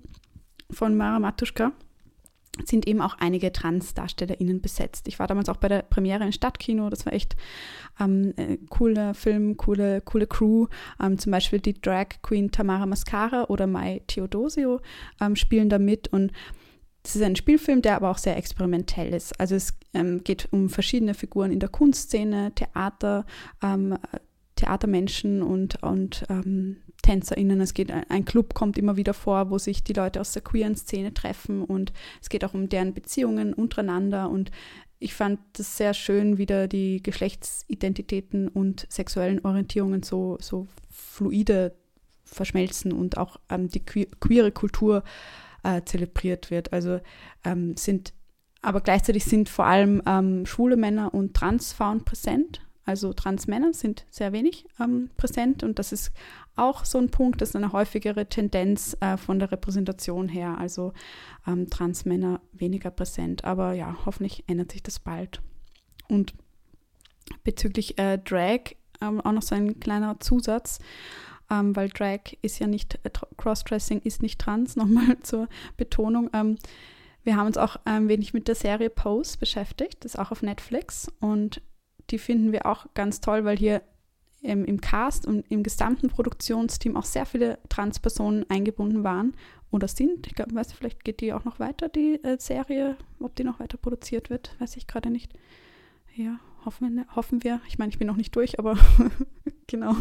von Mara Matuschka sind eben auch einige Trans-DarstellerInnen besetzt. Ich war damals auch bei der Premiere im Stadtkino, das war echt ähm, äh, cooler Film, coole, coole Crew. Ähm, zum Beispiel die Drag Queen Tamara Mascara oder Mai Theodosio ähm, spielen da mit und es ist ein Spielfilm, der aber auch sehr experimentell ist. Also es ähm, geht um verschiedene Figuren in der Kunstszene, Theater, ähm, Theatermenschen und, und ähm, TänzerInnen. Es geht, ein Club kommt immer wieder vor, wo sich die Leute aus der queeren Szene treffen und es geht auch um deren Beziehungen untereinander und ich fand es sehr schön, wieder die Geschlechtsidentitäten und sexuellen Orientierungen so, so fluide verschmelzen und auch ähm, die que queere Kultur äh, zelebriert wird. Also ähm, sind, aber gleichzeitig sind vor allem ähm, schwule Männer und Transfrauen präsent. Also Transmänner sind sehr wenig ähm, präsent und das ist auch so ein Punkt, das ist eine häufigere Tendenz äh, von der Repräsentation her. Also ähm, Transmänner weniger präsent. Aber ja, hoffentlich ändert sich das bald. Und bezüglich äh, Drag ähm, auch noch so ein kleiner Zusatz, ähm, weil Drag ist ja nicht, äh, Crossdressing ist nicht trans, nochmal zur Betonung. Ähm, wir haben uns auch ein wenig mit der Serie Pose beschäftigt, das ist auch auf Netflix und die finden wir auch ganz toll, weil hier im, im Cast und im gesamten Produktionsteam auch sehr viele Transpersonen eingebunden waren oder sind. Ich glaube, weiß vielleicht geht die auch noch weiter, die äh, Serie, ob die noch weiter produziert wird, weiß ich gerade nicht. Ja, hoffen wir, hoffen wir. Ich meine, ich bin noch nicht durch, aber genau.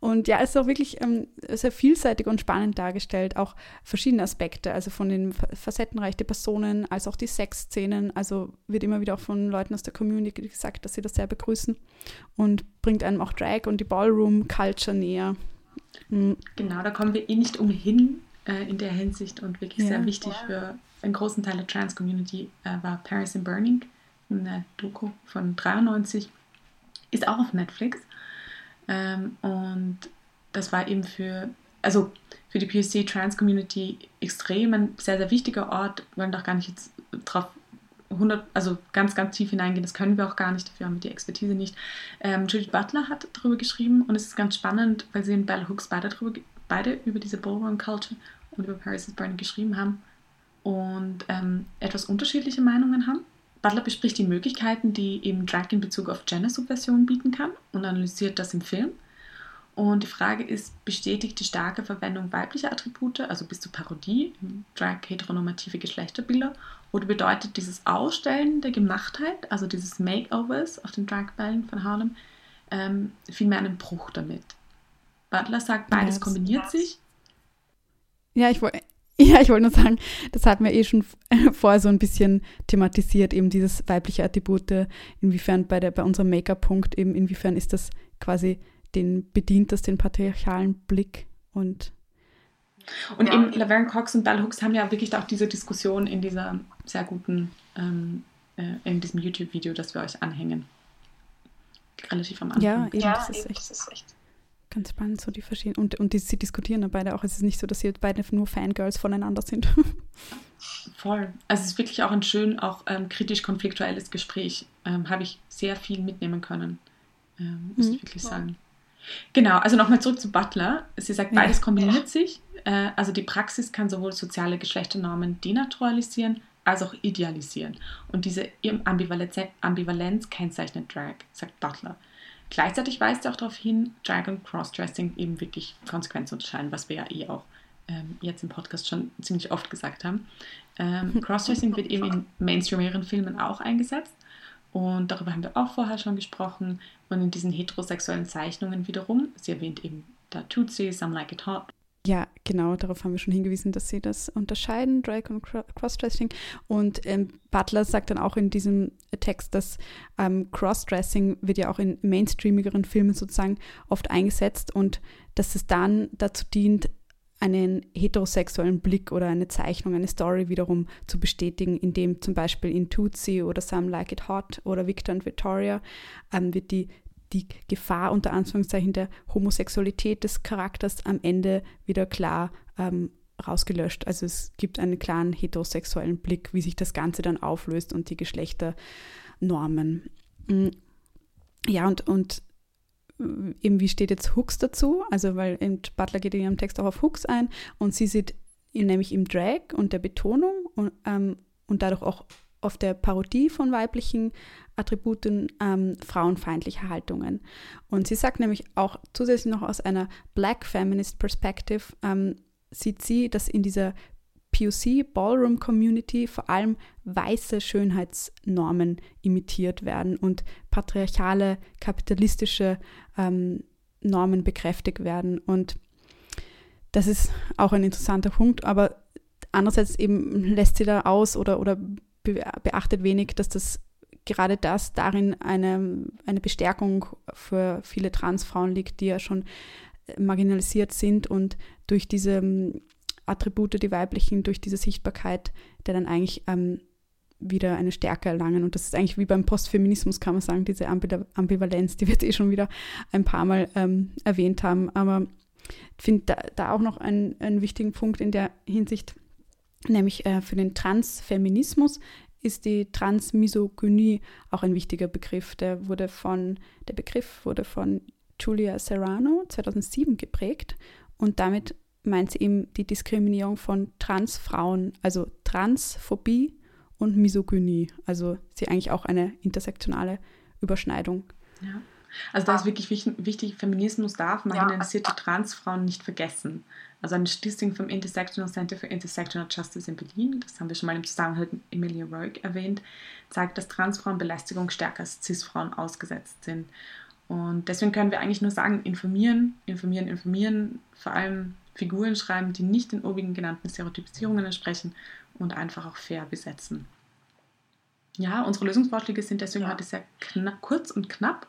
Und ja, es ist auch wirklich ähm, sehr vielseitig und spannend dargestellt, auch verschiedene Aspekte, also von den facettenreich der Personen, als auch die Sexszenen. Also wird immer wieder auch von Leuten aus der Community gesagt, dass sie das sehr begrüßen und bringt einem auch Drag und die Ballroom-Culture näher. Mhm. Genau, da kommen wir eh nicht umhin äh, in der Hinsicht und wirklich ja. sehr wichtig für einen großen Teil der Trans-Community äh, war Paris in Burning eine Doku von 93, ist auch auf Netflix. Ähm, und das war eben für, also für die POC Trans Community extrem ein sehr, sehr wichtiger Ort. Wir wollen doch gar nicht jetzt drauf 100, also ganz, ganz tief hineingehen, das können wir auch gar nicht, dafür haben wir die Expertise nicht. Ähm, Judith Butler hat darüber geschrieben und es ist ganz spannend, weil sie und Bell Hooks beide, darüber, beide über diese Ballroom Culture und über Paris is Burning geschrieben haben und ähm, etwas unterschiedliche Meinungen haben. Butler bespricht die Möglichkeiten, die eben Drag in Bezug auf Gender-Subversion bieten kann und analysiert das im Film. Und die Frage ist, bestätigt die starke Verwendung weiblicher Attribute, also bis zur Parodie, im Drag heteronormative Geschlechterbilder, oder bedeutet dieses Ausstellen der Gemachtheit, also dieses Makeovers auf den Dragbällen von Harlem, ähm, vielmehr einen Bruch damit? Butler sagt, beides kombiniert sich. Ja, ich wollte Ja, ich wollte nur sagen, das hatten wir eh schon vorher so ein bisschen thematisiert, eben dieses weibliche Attribute, inwiefern bei, der, bei unserem Make-up-Punkt eben, inwiefern ist das quasi den, bedient das den patriarchalen Blick und und ja. eben Laverne Cox und Bell Hooks haben ja wirklich auch diese Diskussion in dieser sehr guten, ähm, äh, in diesem YouTube-Video, das wir euch anhängen. Relativ am Anfang. Ja, eben, ja, das, ist eben, das ist echt Ganz spannend, so die verschiedenen. Und, und die, sie diskutieren dann beide auch. Es ist nicht so, dass sie beide nur Fangirls voneinander sind. Voll. Also es ist wirklich auch ein schön, auch ähm, kritisch-konfliktuelles Gespräch. Ähm, Habe ich sehr viel mitnehmen können. Ähm, muss mhm. ich wirklich sagen. Genau, also nochmal zurück zu Butler. Sie sagt, beides ja. kombiniert sich. Äh, also die Praxis kann sowohl soziale Geschlechternormen denaturalisieren als auch idealisieren. Und diese Ambivalenz, Ambivalenz kennzeichnet Drag, sagt Butler. Gleichzeitig weist er auch darauf hin, Drag und Crossdressing eben wirklich konsequent zu unterscheiden, was wir ja eh auch ähm, jetzt im Podcast schon ziemlich oft gesagt haben. Ähm, Crossdressing wird eben in mainstreameren Filmen auch eingesetzt und darüber haben wir auch vorher schon gesprochen. Und in diesen heterosexuellen Zeichnungen wiederum, sie erwähnt eben da Tootsie, Some Like It Hot, ja, genau, darauf haben wir schon hingewiesen, dass sie das unterscheiden, Drag und Crossdressing. Und ähm, Butler sagt dann auch in diesem Text, dass ähm, Crossdressing wird ja auch in mainstreamigeren Filmen sozusagen oft eingesetzt und dass es dann dazu dient, einen heterosexuellen Blick oder eine Zeichnung, eine Story wiederum zu bestätigen, indem zum Beispiel in Tootsie oder Some Like It Hot oder Victor und Victoria ähm, wird die die Gefahr unter Anführungszeichen der Homosexualität des Charakters am Ende wieder klar ähm, rausgelöscht. Also es gibt einen klaren heterosexuellen Blick, wie sich das Ganze dann auflöst und die Geschlechternormen. Mm, ja, und, und äh, eben wie steht jetzt Hooks dazu? Also weil Butler geht in ihrem Text auch auf Hooks ein und sie sieht ihn nämlich im Drag und der Betonung und, ähm, und dadurch auch auf der Parodie von weiblichen Attributen ähm, frauenfeindlicher Haltungen. Und sie sagt nämlich auch zusätzlich noch aus einer Black Feminist Perspective, ähm, sieht sie, dass in dieser POC Ballroom Community vor allem weiße Schönheitsnormen imitiert werden und patriarchale, kapitalistische ähm, Normen bekräftigt werden. Und das ist auch ein interessanter Punkt, aber andererseits eben lässt sie da aus oder, oder beachtet wenig, dass das gerade das darin eine, eine Bestärkung für viele Transfrauen liegt, die ja schon marginalisiert sind und durch diese ähm, Attribute, die weiblichen, durch diese Sichtbarkeit, der dann eigentlich ähm, wieder eine Stärke erlangen. Und das ist eigentlich wie beim Postfeminismus, kann man sagen, diese Ambivalenz, die wir eh schon wieder ein paar Mal ähm, erwähnt haben. Aber ich finde da, da, auch noch einen, einen wichtigen Punkt in der Hinsicht, nämlich äh, für den Transfeminismus ist die Transmisogynie auch ein wichtiger Begriff. Der wurde von, der Begriff wurde von Julia Serrano 2007 geprägt und damit meint sie eben die Diskriminierung von Transfrauen, also Transphobie und Misogynie. Also sie eigentlich auch eine intersektionale Überschneidung. Ja. Also da ist wirklich wichtig, Feminismus darf marginalisierte Transfrauen nicht vergessen. Also eine Stiftung vom Intersectional Center for Intersectional Justice in Berlin, das haben wir schon mal im Zusammenhang mit Emilia Rourke erwähnt, zeigt, dass Transfrauen Belästigung stärker als Cis-Frauen ausgesetzt sind. Und deswegen können wir eigentlich nur sagen, informieren, informieren, informieren, vor allem Figuren schreiben, die nicht den obigen genannten Stereotypisierungen entsprechen und einfach auch fair besetzen. Ja, unsere Lösungsvorschläge sind deswegen ja. heute sehr kurz und knapp.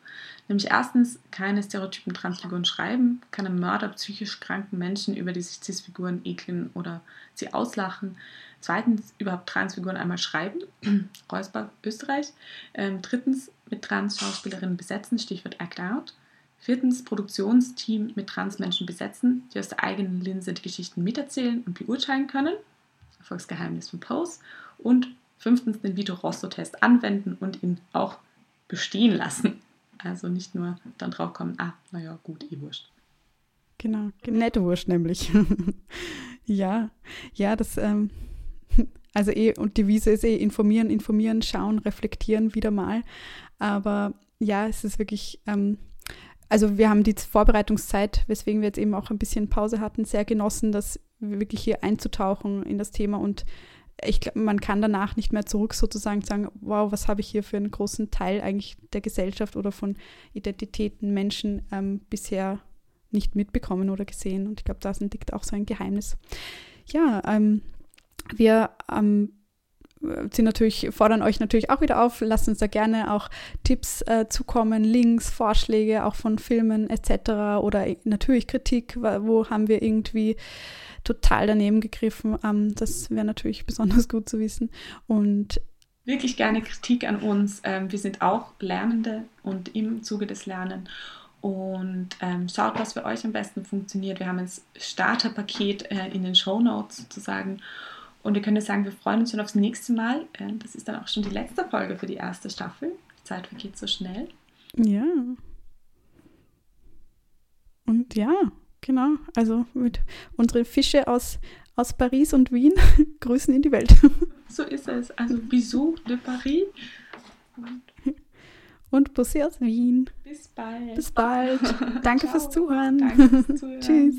Nämlich erstens, keine stereotypen Transfiguren schreiben, keine Mörder psychisch kranken Menschen, über die sich Cis-Figuren ekeln oder sie auslachen. Zweitens, überhaupt Transfiguren einmal schreiben, Reusbach, Österreich. Ähm, drittens, mit Trans-Schauspielerinnen besetzen, Stichwort Act Out. Viertens, Produktionsteam mit Transmenschen besetzen, die aus der eigenen Linse die Geschichten miterzählen und beurteilen können. Erfolgsgeheimnis von Pose. Und fünftens, den Vito-Rosso-Test anwenden und ihn auch bestehen lassen. Also nicht nur dann drauf kommen, ah, naja, gut, eh wurscht. Genau, nette Wurscht nämlich. ja, ja, das, ähm, also eh, und die Wiese ist eh informieren, informieren, schauen, reflektieren wieder mal. Aber ja, es ist wirklich, ähm, also wir haben die Vorbereitungszeit, weswegen wir jetzt eben auch ein bisschen Pause hatten, sehr genossen, das wirklich hier einzutauchen in das Thema und ich glaube, man kann danach nicht mehr zurück sozusagen sagen, wow, was habe ich hier für einen großen Teil eigentlich der Gesellschaft oder von Identitäten, Menschen ähm, bisher nicht mitbekommen oder gesehen. Und ich glaube, da liegt auch so ein Geheimnis. Ja, ähm, wir ähm, sind natürlich, fordern euch natürlich auch wieder auf, lasst uns da gerne auch Tipps äh, zukommen, Links, Vorschläge auch von Filmen etc. oder natürlich Kritik, wo haben wir irgendwie total daneben gegriffen. Ähm, das wäre natürlich besonders gut zu wissen. Und wirklich gerne Kritik an uns. Ähm, wir sind auch Lernende und im Zuge des Lernens. Und ähm, schaut, was für euch am besten funktioniert. Wir haben ein Starterpaket äh, in den Show Notes sozusagen. Und wir können sagen, wir freuen uns schon aufs nächste Mal. Äh, das ist dann auch schon die letzte Folge für die erste Staffel. Die Zeit vergeht so schnell. Ja. Und ja, genau. Also mit unseren Fische aus, aus Paris und Wien grüßen in die Welt. So ist es. Also Bisous de Paris. Und Bussi aus Wien. Bis bald. Bis bald. Danke fürs Zuhören. Danke fürs Zuhören. Tschüss.